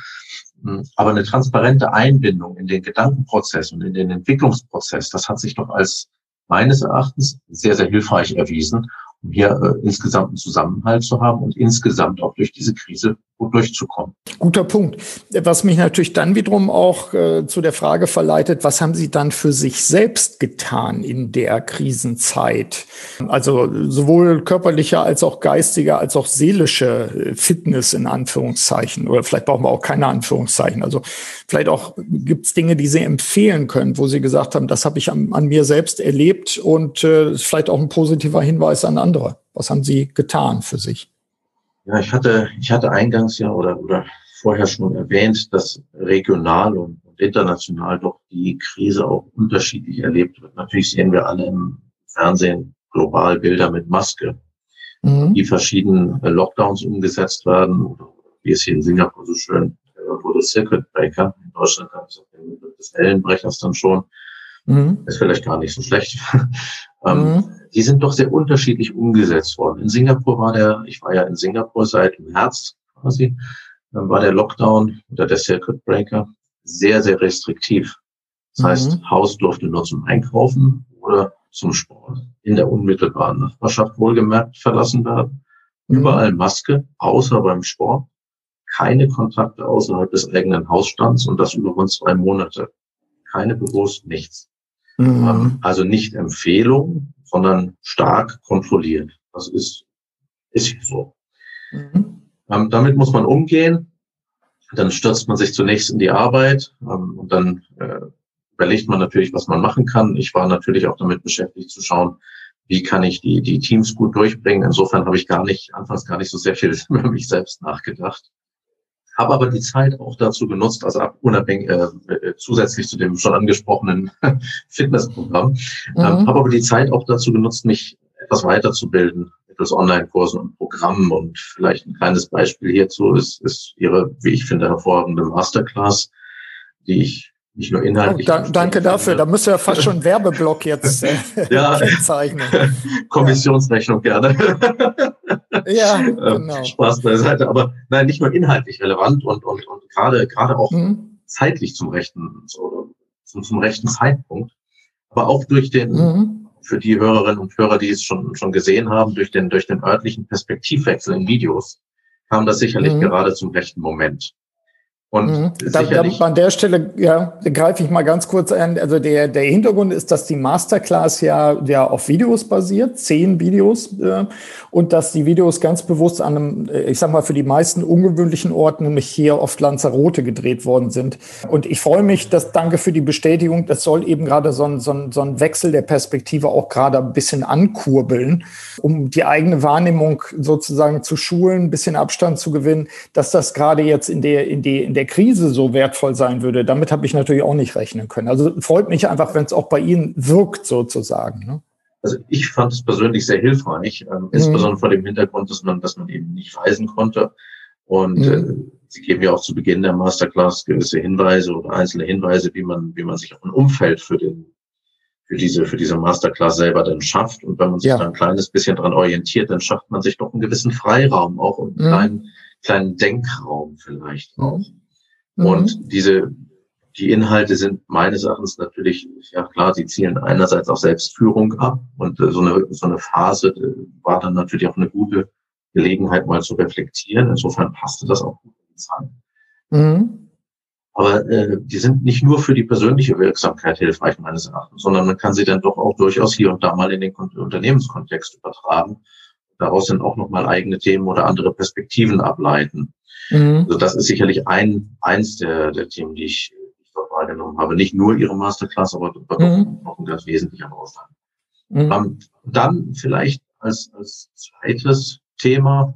Hm, aber eine transparente Einbindung in den Gedankenprozess und in den Entwicklungsprozess, das hat sich doch als meines Erachtens sehr, sehr hilfreich erwiesen hier äh, insgesamt einen Zusammenhalt zu haben und insgesamt auch durch diese Krise gut durchzukommen. Guter Punkt. Was mich natürlich dann wiederum auch äh, zu der Frage verleitet, was haben Sie dann für sich selbst getan in der Krisenzeit? Also sowohl körperlicher als auch geistiger als auch seelische äh, Fitness in Anführungszeichen oder vielleicht brauchen wir auch keine Anführungszeichen. Also vielleicht auch gibt es Dinge, die Sie empfehlen können, wo Sie gesagt haben, das habe ich an, an, mir selbst erlebt und äh, vielleicht auch ein positiver Hinweis an andere. Was haben Sie getan für sich? Ja, ich hatte, ich hatte eingangs ja oder, oder vorher schon erwähnt, dass regional und, und international doch die Krise auch unterschiedlich erlebt wird. Natürlich sehen wir alle im Fernsehen global Bilder mit Maske, mhm. die verschiedenen Lockdowns umgesetzt werden, oder wie es hier in Singapur so schön äh, wurde, Circuit Breaker. In Deutschland gab es auch den Begriff des Ellenbrechers dann schon. Mhm. Ist vielleicht gar nicht so schlecht. ähm, mhm die sind doch sehr unterschiedlich umgesetzt worden. In Singapur war der, ich war ja in Singapur seit März quasi, dann war der Lockdown oder der Circuit Breaker sehr, sehr restriktiv. Das mhm. heißt, Haus durfte nur zum Einkaufen oder zum Sport in der unmittelbaren Nachbarschaft wohlgemerkt verlassen werden. Mhm. Überall Maske, außer beim Sport. Keine Kontakte außerhalb des eigenen Hausstands und das über rund zwei Monate. Keine bewusst nichts. Mhm. Also nicht Empfehlung, sondern stark kontrolliert. Das ist, ist so. Mhm. Ähm, damit muss man umgehen. Dann stürzt man sich zunächst in die Arbeit ähm, und dann äh, überlegt man natürlich, was man machen kann. Ich war natürlich auch damit beschäftigt zu schauen, wie kann ich die, die Teams gut durchbringen. Insofern habe ich gar nicht, anfangs gar nicht so sehr viel über mich selbst nachgedacht habe aber die Zeit auch dazu genutzt, also unabhängig äh, äh, zusätzlich zu dem schon angesprochenen Fitnessprogramm, ähm, mhm. ähm, habe aber die Zeit auch dazu genutzt, mich etwas weiterzubilden mittels Online-Kursen und Programmen und vielleicht ein kleines Beispiel hierzu ist, ist Ihre, wie ich finde, hervorragende Masterclass, die ich nicht nur inhaltlich. Oh, da, danke dafür. Da müsste ja fast schon Werbeblock jetzt äh, ja. kennzeichnen. Kommissionsrechnung gerne. ja, ähm, genau. Spaß beiseite. Aber nein, nicht nur inhaltlich relevant und, und, und gerade, gerade auch mhm. zeitlich zum rechten, so, zum, zum rechten Zeitpunkt. Aber auch durch den, mhm. für die Hörerinnen und Hörer, die es schon, schon gesehen haben, durch den, durch den örtlichen Perspektivwechsel in Videos, kam das sicherlich mhm. gerade zum rechten Moment. Und mhm. da, da, an der Stelle ja, greife ich mal ganz kurz ein. Also der, der Hintergrund ist, dass die Masterclass ja, ja auf Videos basiert, zehn Videos, äh, und dass die Videos ganz bewusst an einem, äh, ich sag mal, für die meisten ungewöhnlichen Orten, nämlich hier auf Lanzarote gedreht worden sind. Und ich freue mich, dass danke für die Bestätigung, das soll eben gerade so ein, so ein, so ein Wechsel der Perspektive auch gerade ein bisschen ankurbeln, um die eigene Wahrnehmung sozusagen zu schulen, ein bisschen Abstand zu gewinnen, dass das gerade jetzt in der, in die, in der der Krise so wertvoll sein würde, damit habe ich natürlich auch nicht rechnen können. Also freut mich einfach, wenn es auch bei Ihnen wirkt sozusagen. Ne? Also ich fand es persönlich sehr hilfreich, ähm, mhm. insbesondere vor dem Hintergrund, dass man, dass man eben nicht reisen konnte. Und mhm. äh, Sie geben ja auch zu Beginn der Masterclass gewisse Hinweise oder einzelne Hinweise, wie man, wie man sich auch ein Umfeld für den für diese, für diese Masterclass selber dann schafft. Und wenn man sich ja. da ein kleines bisschen dran orientiert, dann schafft man sich doch einen gewissen Freiraum auch und einen mhm. kleinen, kleinen Denkraum vielleicht auch. Mhm. Und diese, die Inhalte sind meines Erachtens natürlich, ja klar, sie zielen einerseits auf Selbstführung ab und äh, so, eine, so eine Phase äh, war dann natürlich auch eine gute Gelegenheit, mal zu reflektieren. Insofern passte das auch gut in die Zeit. Mhm. Aber äh, die sind nicht nur für die persönliche Wirksamkeit hilfreich, meines Erachtens, sondern man kann sie dann doch auch durchaus hier und da mal in den Unternehmenskontext übertragen. Daraus sind auch nochmal eigene Themen oder andere Perspektiven ableiten. Mhm. Also das ist sicherlich ein, eins der, der Themen, die ich, die ich dort wahrgenommen habe. Nicht nur ihre Masterclass, aber mhm. noch ein ganz wesentlicher Baustein. Mhm. Um, dann vielleicht als, als zweites Thema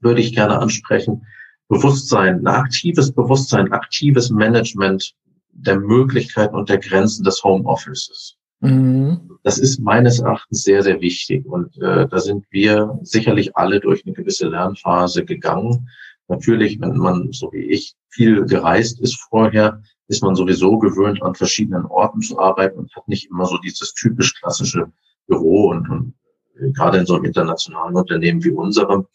würde ich gerne ansprechen, Bewusstsein, ein aktives Bewusstsein, aktives Management der Möglichkeiten und der Grenzen des Homeoffices. Mhm. Das ist meines Erachtens sehr, sehr wichtig. Und äh, da sind wir sicherlich alle durch eine gewisse Lernphase gegangen. Natürlich, wenn man, so wie ich, viel gereist ist vorher, ist man sowieso gewöhnt, an verschiedenen Orten zu arbeiten und hat nicht immer so dieses typisch klassische Büro und, und äh, gerade in so einem internationalen Unternehmen wie unserem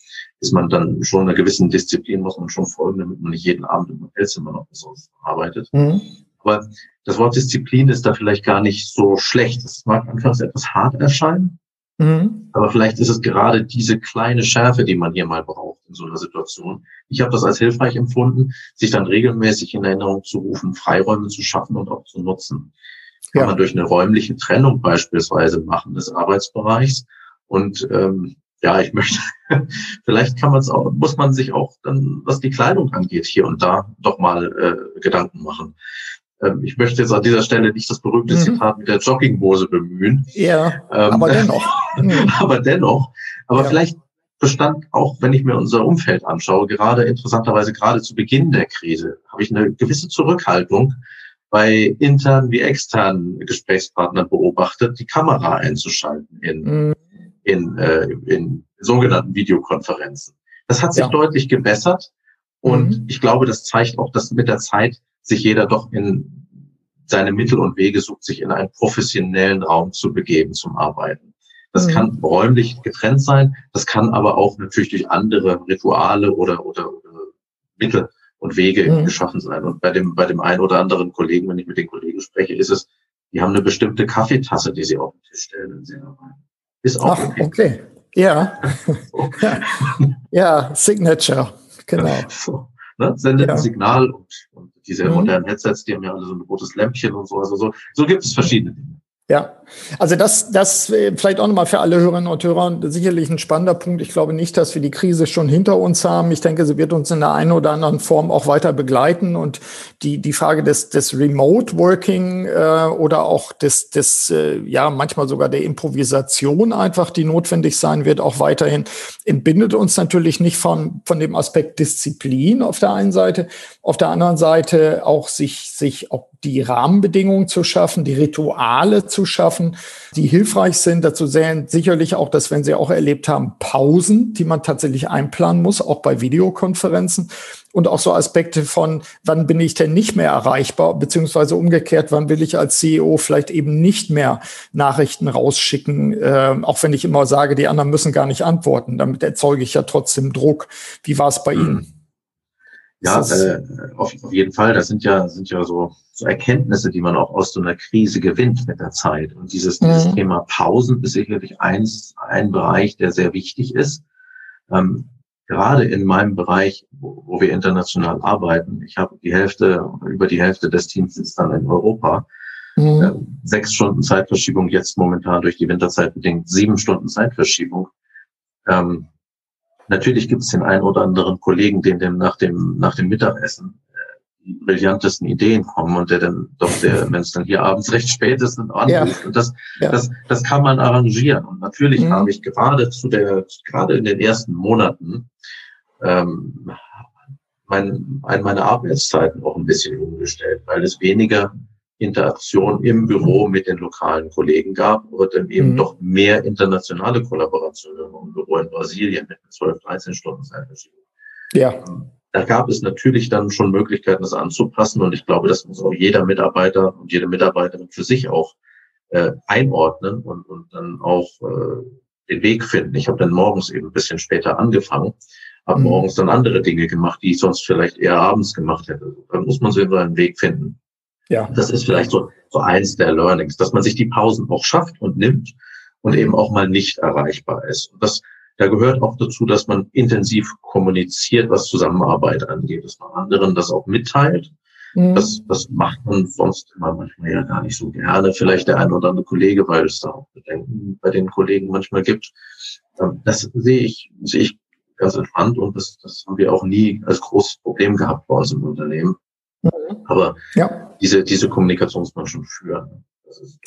ist man dann schon einer gewissen Disziplin, muss man schon folgen, damit man nicht jeden Abend im Hotelzimmer noch besonders arbeitet. Mhm. Aber das Wort Disziplin ist da vielleicht gar nicht so schlecht. Es mag anfangs etwas hart erscheinen, Mhm. Aber vielleicht ist es gerade diese kleine Schärfe, die man hier mal braucht in so einer Situation. Ich habe das als hilfreich empfunden, sich dann regelmäßig in Erinnerung zu rufen, Freiräume zu schaffen und auch zu nutzen. Kann ja. man durch eine räumliche Trennung beispielsweise machen des Arbeitsbereichs. Und ähm, ja, ich möchte, vielleicht kann man es auch, muss man sich auch dann, was die Kleidung angeht, hier und da doch mal äh, Gedanken machen. Ähm, ich möchte jetzt an dieser Stelle nicht das berühmte mhm. Zitat mit der Jogginghose bemühen. Ja, ähm, aber dennoch. aber dennoch. Aber ja. vielleicht bestand auch, wenn ich mir unser Umfeld anschaue, gerade interessanterweise gerade zu Beginn der Krise, habe ich eine gewisse Zurückhaltung bei internen wie externen Gesprächspartnern beobachtet, die Kamera einzuschalten in, mhm. in, äh, in sogenannten Videokonferenzen. Das hat sich ja. deutlich gebessert und mhm. ich glaube, das zeigt auch, dass mit der Zeit sich jeder doch in seine Mittel und Wege sucht, sich in einen professionellen Raum zu begeben zum Arbeiten. Das mhm. kann räumlich getrennt sein, das kann aber auch natürlich durch andere Rituale oder, oder, oder Mittel und Wege mhm. geschaffen sein. Und bei dem, bei dem einen oder anderen Kollegen, wenn ich mit den Kollegen spreche, ist es, die haben eine bestimmte Kaffeetasse, die sie auf den Tisch stellen, wenn sie arbeiten. Ist auch Ach, okay. okay. Ja. So. ja, Signature, genau. So, ne? Sendet ja. ein Signal und, und diese mhm. modernen Headsets, die haben ja alle so ein rotes Lämpchen und so. Also so, so gibt es verschiedene Dinge. Ja, also das, das äh, vielleicht auch nochmal für alle Hörerinnen und Hörer sicherlich ein spannender Punkt. Ich glaube nicht, dass wir die Krise schon hinter uns haben. Ich denke, sie wird uns in der einen oder anderen Form auch weiter begleiten und die die Frage des des Remote Working äh, oder auch des des äh, ja manchmal sogar der Improvisation einfach, die notwendig sein wird, auch weiterhin entbindet uns natürlich nicht von von dem Aspekt Disziplin auf der einen Seite, auf der anderen Seite auch sich sich auch die Rahmenbedingungen zu schaffen, die Rituale zu schaffen, die hilfreich sind. Dazu sehen sicherlich auch, dass wenn Sie auch erlebt haben, Pausen, die man tatsächlich einplanen muss, auch bei Videokonferenzen. Und auch so Aspekte von, wann bin ich denn nicht mehr erreichbar, beziehungsweise umgekehrt, wann will ich als CEO vielleicht eben nicht mehr Nachrichten rausschicken, äh, auch wenn ich immer sage, die anderen müssen gar nicht antworten. Damit erzeuge ich ja trotzdem Druck. Wie war es bei Ihnen? Ja, äh, auf, auf jeden Fall. Das sind ja, sind ja so, so Erkenntnisse, die man auch aus so einer Krise gewinnt mit der Zeit. Und dieses, mhm. dieses Thema Pausen ist sicherlich eins, ein Bereich, der sehr wichtig ist. Ähm, gerade in meinem Bereich, wo, wo wir international arbeiten, ich habe die Hälfte, über die Hälfte des Teams sitzt dann in Europa. Mhm. Äh, sechs Stunden Zeitverschiebung, jetzt momentan durch die Winterzeit bedingt sieben Stunden Zeitverschiebung. Ähm, Natürlich gibt es den einen oder anderen Kollegen, den dem nach dem, nach dem Mittagessen äh, die brillantesten Ideen kommen und der dann doch der, wenn es dann hier abends recht spät ist, dann anruft. Ja. Und das, ja. das, das kann man arrangieren. Und natürlich mhm. habe ich gerade zu der, gerade in den ersten Monaten, ähm, mein, meine Arbeitszeiten auch ein bisschen umgestellt, weil es weniger Interaktion im Büro mit den lokalen Kollegen gab und dann eben mhm. doch mehr internationale Kollaborationen im Büro in Brasilien mit 12, 13 Stunden Zeitverschiebung. Ja. Da gab es natürlich dann schon Möglichkeiten, das anzupassen und ich glaube, das muss auch jeder Mitarbeiter und jede Mitarbeiterin für sich auch äh, einordnen und, und dann auch äh, den Weg finden. Ich habe dann morgens eben ein bisschen später angefangen, habe mhm. morgens dann andere Dinge gemacht, die ich sonst vielleicht eher abends gemacht hätte. Dann muss man so einen Weg finden. Ja. Das ist vielleicht so, so eins der Learnings, dass man sich die Pausen auch schafft und nimmt und eben auch mal nicht erreichbar ist. Und das, da gehört auch dazu, dass man intensiv kommuniziert, was Zusammenarbeit angeht, dass man anderen das auch mitteilt. Mhm. Das, das macht man sonst immer manchmal ja gar nicht so gerne. Vielleicht der ein oder andere Kollege, weil es da auch Bedenken bei den Kollegen manchmal gibt. Ähm, das sehe ich, sehe ich ganz entspannt und das, das haben wir auch nie als großes Problem gehabt bei uns im Unternehmen. Mhm. Aber ja. diese, diese Kommunikation muss man schon führen.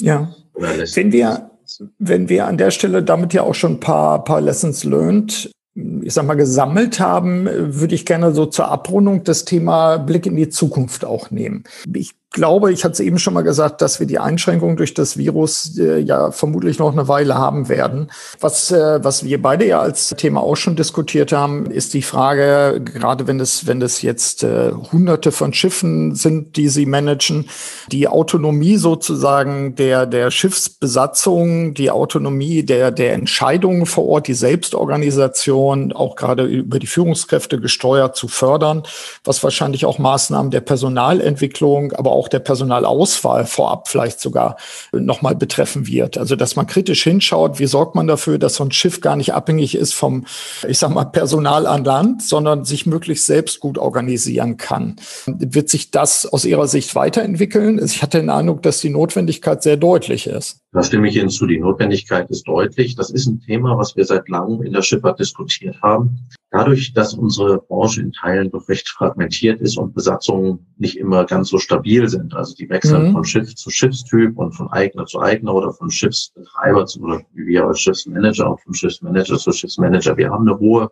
ja. Wenn wir, wenn wir an der Stelle damit ja auch schon ein paar, paar Lessons learned ich sag mal, gesammelt haben, würde ich gerne so zur Abrundung das Thema Blick in die Zukunft auch nehmen. Ich glaube, ich hatte es eben schon mal gesagt, dass wir die Einschränkungen durch das Virus äh, ja vermutlich noch eine Weile haben werden. Was, äh, was wir beide ja als Thema auch schon diskutiert haben, ist die Frage, gerade wenn es, wenn es jetzt äh, hunderte von Schiffen sind, die sie managen, die Autonomie sozusagen der, der Schiffsbesatzung, die Autonomie der, der Entscheidungen vor Ort, die Selbstorganisation, auch gerade über die Führungskräfte gesteuert zu fördern, was wahrscheinlich auch Maßnahmen der Personalentwicklung, aber auch auch der Personalauswahl vorab vielleicht sogar nochmal betreffen wird. Also, dass man kritisch hinschaut, wie sorgt man dafür, dass so ein Schiff gar nicht abhängig ist vom, ich sag mal, Personal an Land, sondern sich möglichst selbst gut organisieren kann. Wird sich das aus Ihrer Sicht weiterentwickeln? Ich hatte den Eindruck, dass die Notwendigkeit sehr deutlich ist. Da stimme ich Ihnen zu. Die Notwendigkeit ist deutlich. Das ist ein Thema, was wir seit langem in der Schifffahrt diskutiert haben. Dadurch, dass unsere Branche in Teilen doch recht fragmentiert ist und Besatzungen nicht immer ganz so stabil sind, also die wechseln mhm. von Schiff zu Schiffstyp und von Eigner zu Eigner oder von Schiffsbetreiber zu, oder wie wir als Schiffsmanager und von Schiffsmanager zu Schiffsmanager. Wir haben eine hohe,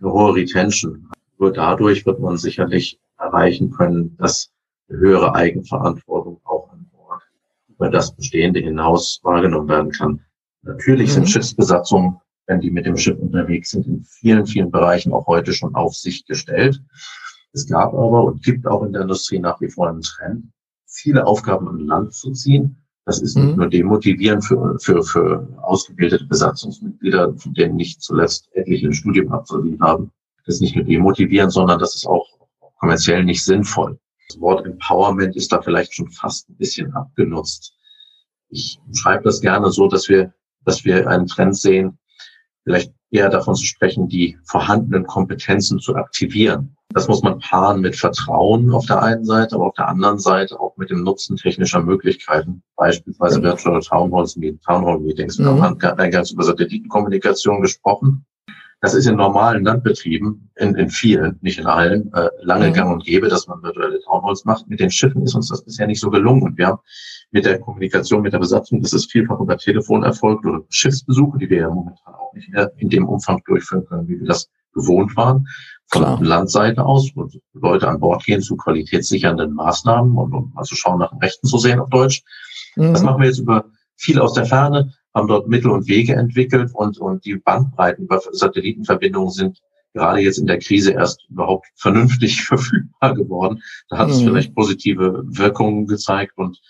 eine hohe Retention. Nur dadurch wird man sicherlich erreichen können, dass höhere Eigenverantwortung auch über das Bestehende hinaus wahrgenommen werden kann. Natürlich mhm. sind Schiffsbesatzungen, wenn die mit dem Schiff unterwegs sind, in vielen, vielen Bereichen auch heute schon auf sich gestellt. Es gab aber und gibt auch in der Industrie nach wie vor einen Trend, viele Aufgaben an Land zu ziehen. Das ist nicht mhm. nur demotivierend für, für, für ausgebildete Besatzungsmitglieder, von denen nicht zuletzt etliche ein Studium absolviert haben. Das ist nicht nur demotivierend, sondern das ist auch kommerziell nicht sinnvoll. Das Wort Empowerment ist da vielleicht schon fast ein bisschen abgenutzt. Ich schreibe das gerne so, dass wir, dass wir einen Trend sehen, vielleicht eher davon zu sprechen, die vorhandenen Kompetenzen zu aktivieren. Das muss man paaren mit Vertrauen auf der einen Seite, aber auf der anderen Seite auch mit dem Nutzen technischer Möglichkeiten, beispielsweise Virtual Town Halls, Town Hall Meetings. Wir mhm. haben ganz über Satellitenkommunikation gesprochen. Das ist in normalen Landbetrieben, in, in vielen, nicht in allen, äh, lange mhm. gang und gäbe, dass man virtuelle Townhalls macht. Mit den Schiffen ist uns das bisher nicht so gelungen. Und wir haben mit der Kommunikation mit der Besatzung, das ist vielfach über Telefon erfolgt oder Schiffsbesuche, die wir ja momentan auch nicht mehr in dem Umfang durchführen können, wie wir das gewohnt waren. Von Klar. Landseite aus, wo Leute an Bord gehen zu qualitätssichernden Maßnahmen und, um mal zu schauen, nach dem Rechten zu sehen auf Deutsch. Mhm. Das machen wir jetzt über viel aus der Ferne haben dort Mittel und Wege entwickelt und, und die Bandbreiten über Satellitenverbindungen sind gerade jetzt in der Krise erst überhaupt vernünftig verfügbar geworden. Da hat mhm. es vielleicht positive Wirkungen gezeigt und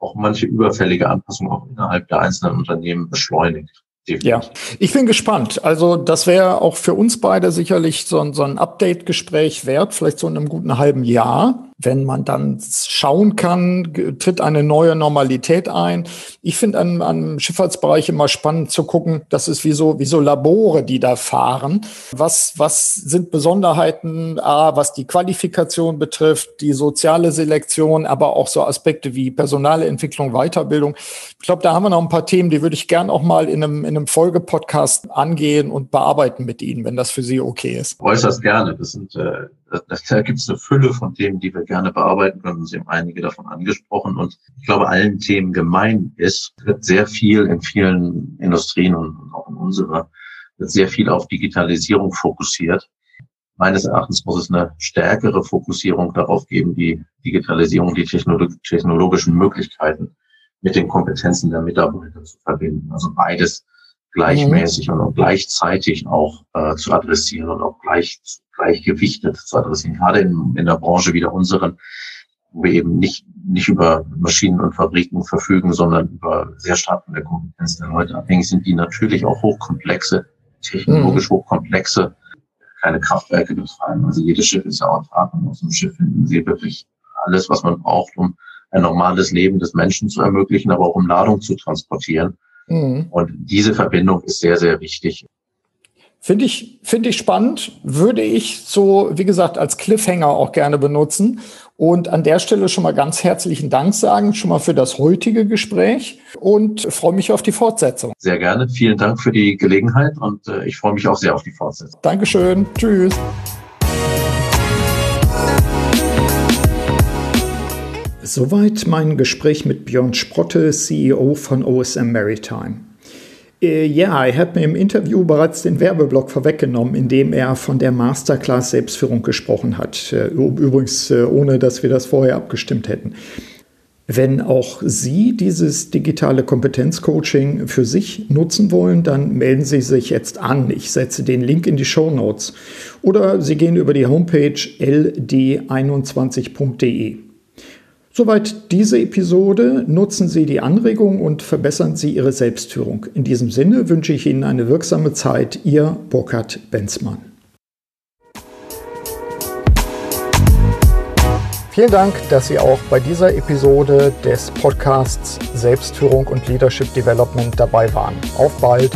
auch manche überfällige Anpassungen auch innerhalb der einzelnen Unternehmen beschleunigt. Definitiv. Ja, ich bin gespannt. Also das wäre auch für uns beide sicherlich so ein, so ein Update-Gespräch wert, vielleicht so in einem guten halben Jahr wenn man dann schauen kann, tritt eine neue Normalität ein. Ich finde an, an Schifffahrtsbereich immer spannend zu gucken, das ist wie so, wie so Labore, die da fahren. Was, was sind Besonderheiten, A, was die Qualifikation betrifft, die soziale Selektion, aber auch so Aspekte wie personale Entwicklung, Weiterbildung. Ich glaube, da haben wir noch ein paar Themen, die würde ich gern auch mal in einem, in einem Folgepodcast angehen und bearbeiten mit Ihnen, wenn das für Sie okay ist. Äußerst gerne. Das sind äh da gibt es eine Fülle von Themen, die wir gerne bearbeiten können. Sie haben einige davon angesprochen. Und ich glaube, allen Themen gemein ist, wird sehr viel in vielen Industrien und auch in unserer, wird sehr viel auf Digitalisierung fokussiert. Meines Erachtens muss es eine stärkere Fokussierung darauf geben, die Digitalisierung, die technologischen Möglichkeiten mit den Kompetenzen der Mitarbeiter zu verbinden. Also beides gleichmäßig mhm. und gleichzeitig auch äh, zu adressieren und auch gleich, gleichgewichtet zu adressieren. Gerade in, in der Branche wie der unseren, wo wir eben nicht, nicht über Maschinen und Fabriken verfügen, sondern über sehr stark von der Kompetenz der Leute abhängig sind, die natürlich auch hochkomplexe, technologisch mhm. hochkomplexe, keine Kraftwerke betreiben. Also jedes Schiff ist ja autark und aus dem Schiff finden sie wirklich alles, was man braucht, um ein normales Leben des Menschen zu ermöglichen, aber auch um Ladung zu transportieren. Mhm. Und diese Verbindung ist sehr, sehr wichtig. Finde ich, finde ich spannend. Würde ich so, wie gesagt, als Cliffhanger auch gerne benutzen. Und an der Stelle schon mal ganz herzlichen Dank sagen, schon mal für das heutige Gespräch und freue mich auf die Fortsetzung. Sehr gerne. Vielen Dank für die Gelegenheit und äh, ich freue mich auch sehr auf die Fortsetzung. Dankeschön. Tschüss. Soweit mein Gespräch mit Björn Sprotte, CEO von OSM Maritime. Äh, ja, er hat mir im Interview bereits den Werbeblock vorweggenommen, indem er von der Masterclass Selbstführung gesprochen hat. Äh, übrigens, äh, ohne dass wir das vorher abgestimmt hätten. Wenn auch Sie dieses digitale Kompetenzcoaching für sich nutzen wollen, dann melden Sie sich jetzt an. Ich setze den Link in die Show Notes. Oder Sie gehen über die Homepage ld21.de. Soweit diese Episode. Nutzen Sie die Anregung und verbessern Sie Ihre Selbstführung. In diesem Sinne wünsche ich Ihnen eine wirksame Zeit. Ihr Burkhard Benzmann. Vielen Dank, dass Sie auch bei dieser Episode des Podcasts Selbstführung und Leadership Development dabei waren. Auf bald!